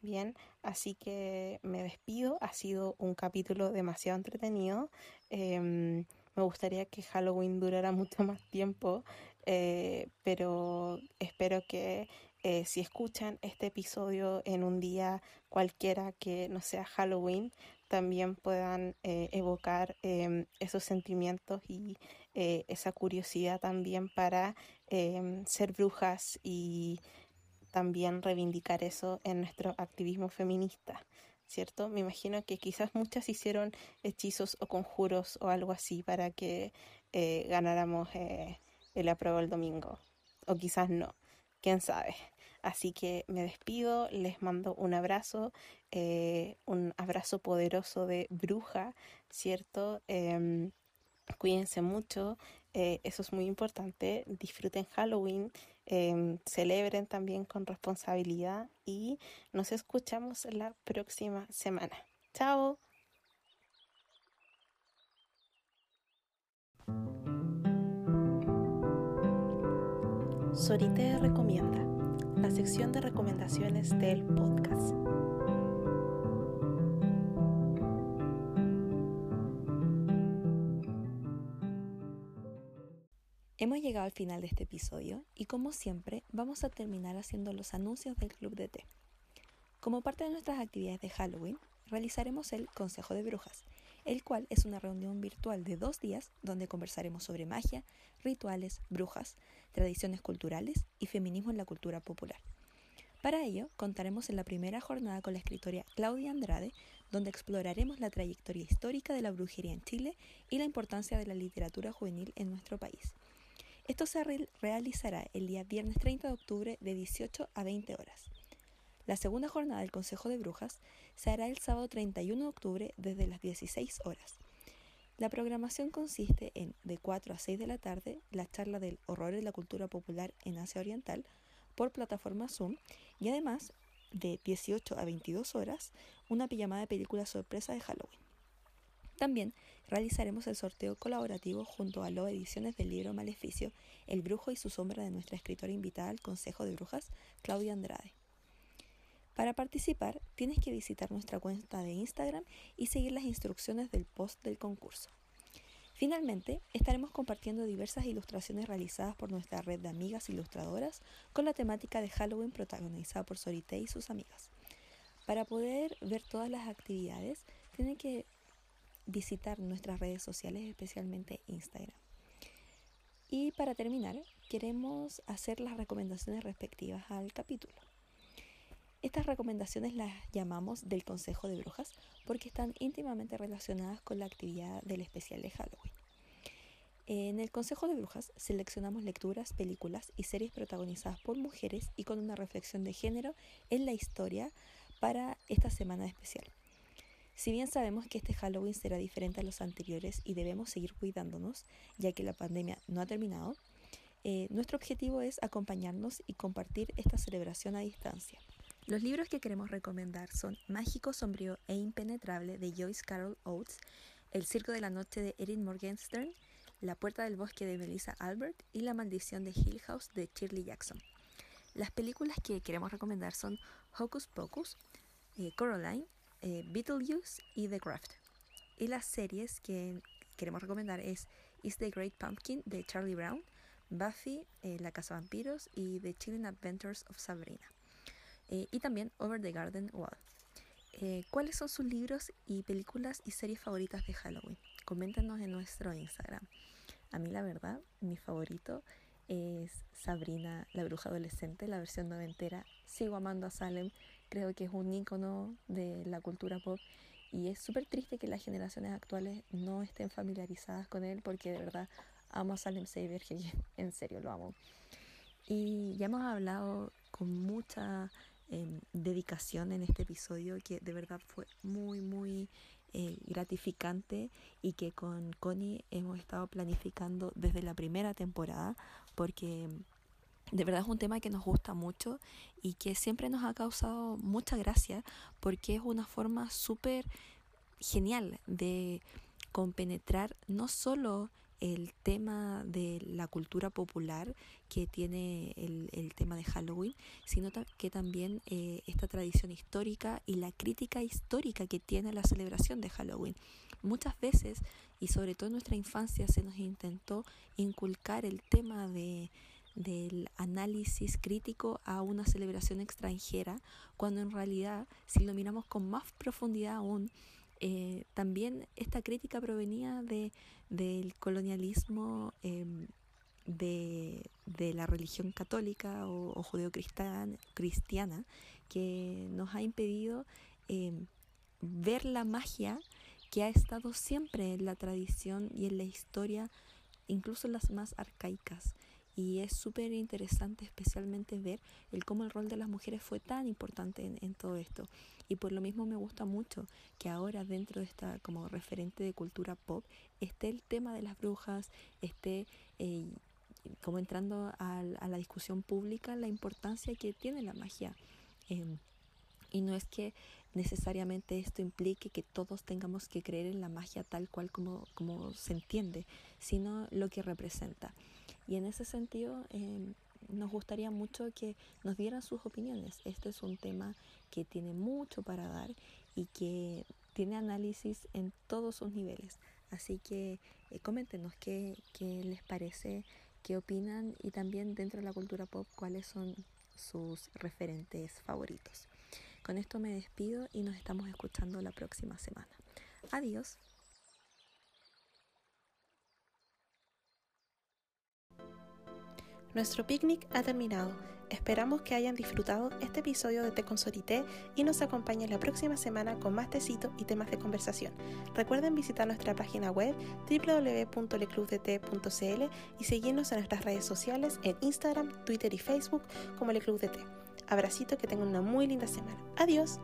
Bien, así que me despido. Ha sido un capítulo demasiado entretenido. Em, me gustaría que Halloween durara mucho más tiempo, eh, pero espero que eh, si escuchan este episodio en un día cualquiera que no sea Halloween, también puedan evocar em, esos sentimientos y esa curiosidad también para Em, ser brujas y también reivindicar eso en nuestro activismo feminista, ¿cierto? Me imagino que quizás muchas hicieron hechizos o conjuros o algo así para que eh, ganáramos eh, el apruebo el domingo, o quizás no, quién sabe. Así que me despido, les mando un abrazo, eh, un abrazo poderoso de bruja, ¿cierto? Em, cuídense mucho, eh, eso es muy importante. Disfruten Halloween, em, celebren también con responsabilidad y nos escuchamos la próxima semana. Chao. Sorite recomienda, la sección de recomendaciones del podcast. Hemos llegado al final de este episodio y como siempre vamos a terminar haciendo los anuncios del Club de Té. Como parte de nuestras actividades de Halloween, realizaremos el Consejo de Brujas, el cual es una reunión virtual de dos días donde conversaremos sobre magia, rituales, brujas, tradiciones culturales y feminismo en la cultura popular. Para ello, contaremos en la primera jornada con la escritora Claudia Andrade, donde exploraremos la trayectoria histórica de la brujería en Chile y la importancia de la literatura juvenil en nuestro país. Esto se realizará el día viernes 30 de octubre de 18 a 20 horas. La segunda jornada del Consejo de Brujas se hará el sábado 31 de octubre desde las 16 horas. La programación consiste en de 4 a 6 de la tarde la charla del horror de la cultura popular en Asia Oriental por plataforma Zoom y además de 18 a 22 horas una pijamada de películas sorpresa de Halloween. También realizaremos el sorteo colaborativo junto a las ediciones del libro Maleficio, El Brujo y su sombra de nuestra escritora invitada al Consejo de Brujas, Claudia Andrade. Para participar, tienes que visitar nuestra cuenta de Instagram y seguir las instrucciones del post del concurso. Finalmente, estaremos compartiendo diversas ilustraciones realizadas por nuestra red de amigas ilustradoras con la temática de Halloween protagonizada por Sorite y sus amigas. Para poder ver todas las actividades, tienen que visitar nuestras redes sociales, especialmente Instagram. Y para terminar, queremos hacer las recomendaciones respectivas al capítulo. Estas recomendaciones las llamamos del Consejo de Brujas porque están íntimamente relacionadas con la actividad del especial de Halloween. En el Consejo de Brujas seleccionamos lecturas, películas y series protagonizadas por mujeres y con una reflexión de género en la historia para esta semana especial. Si bien sabemos que este Halloween será diferente a los anteriores y debemos seguir cuidándonos, ya que la pandemia no ha terminado, eh, nuestro objetivo es acompañarnos y compartir esta celebración a distancia. Los libros que queremos recomendar son Mágico, Sombrío e Impenetrable de Joyce Carol Oates, El Circo de la Noche de Erin Morgenstern, La Puerta del Bosque de Melissa Albert y La Maldición de Hill House de Shirley Jackson. Las películas que queremos recomendar son Hocus Pocus, eh, Coraline, eh, Beetlejuice y The Craft. Y las series que queremos recomendar es Is the Great Pumpkin de Charlie Brown, Buffy, eh, La Casa Vampiros y The Chilling Adventures of Sabrina. Eh, y también Over the Garden Wall. Eh, ¿Cuáles son sus libros y películas y series favoritas de Halloween? Coméntenos en nuestro Instagram. A mí la verdad, mi favorito es Sabrina, la bruja adolescente, la versión noventera. Sigo amando a Salem, creo que es un ícono de la cultura pop y es súper triste que las generaciones actuales no estén familiarizadas con él porque de verdad amo a Salem Saber, en serio lo amo. Y ya hemos hablado con mucha Em, dedicación en este episodio que de verdad fue muy, muy eh, gratificante y que con Connie hemos estado planificando desde la primera temporada porque de verdad es un tema que nos gusta mucho y que siempre nos ha causado mucha gracia porque es una forma súper genial de compenetrar no solo el tema de la cultura popular que tiene el, tema de Halloween, sino que también eh, esta tradición histórica y la crítica histórica que tiene la celebración de Halloween. Muchas veces, y sobre todo en nuestra infancia, se nos intentó inculcar el tema de del análisis crítico a una celebración extranjera, cuando en realidad, si lo miramos con más profundidad aún, eh, también esta crítica provenía de, del colonialismo em, de, la religión católica o, judeo-cristiana que nos ha impedido em, ver la magia que ha estado siempre en la tradición y en la historia, incluso las más arcaicas y es súper interesante especialmente ver el cómo el rol de las mujeres fue tan importante en, todo esto y por lo mismo me gusta mucho que ahora dentro de esta como referente de cultura pop esté el tema de las brujas esté eh, como entrando a, la discusión pública la importancia que tiene la magia em, y no es que necesariamente esto implique que todos tengamos que creer en la magia tal cual como, como se entiende, sino lo que representa. Y en ese sentido, em, nos gustaría mucho que nos dieran sus opiniones. Este es un tema que tiene mucho para dar y que tiene análisis en todos sus niveles. Así que eh, coméntenos qué, qué les parece, qué opinan y también dentro de la cultura pop cuáles son sus referentes favoritos. Con esto me despido y nos estamos escuchando la próxima semana. Adiós. Nuestro picnic ha terminado. Esperamos que hayan disfrutado este episodio de Té con Sorité y nos acompañen la próxima semana con más tecito y temas de conversación. Recuerden visitar nuestra página web www.leclubdt.cl y seguirnos en nuestras redes sociales en Instagram, Twitter y Facebook como Le Club de Té. Abracito, que tengan una muy linda semana. Adiós.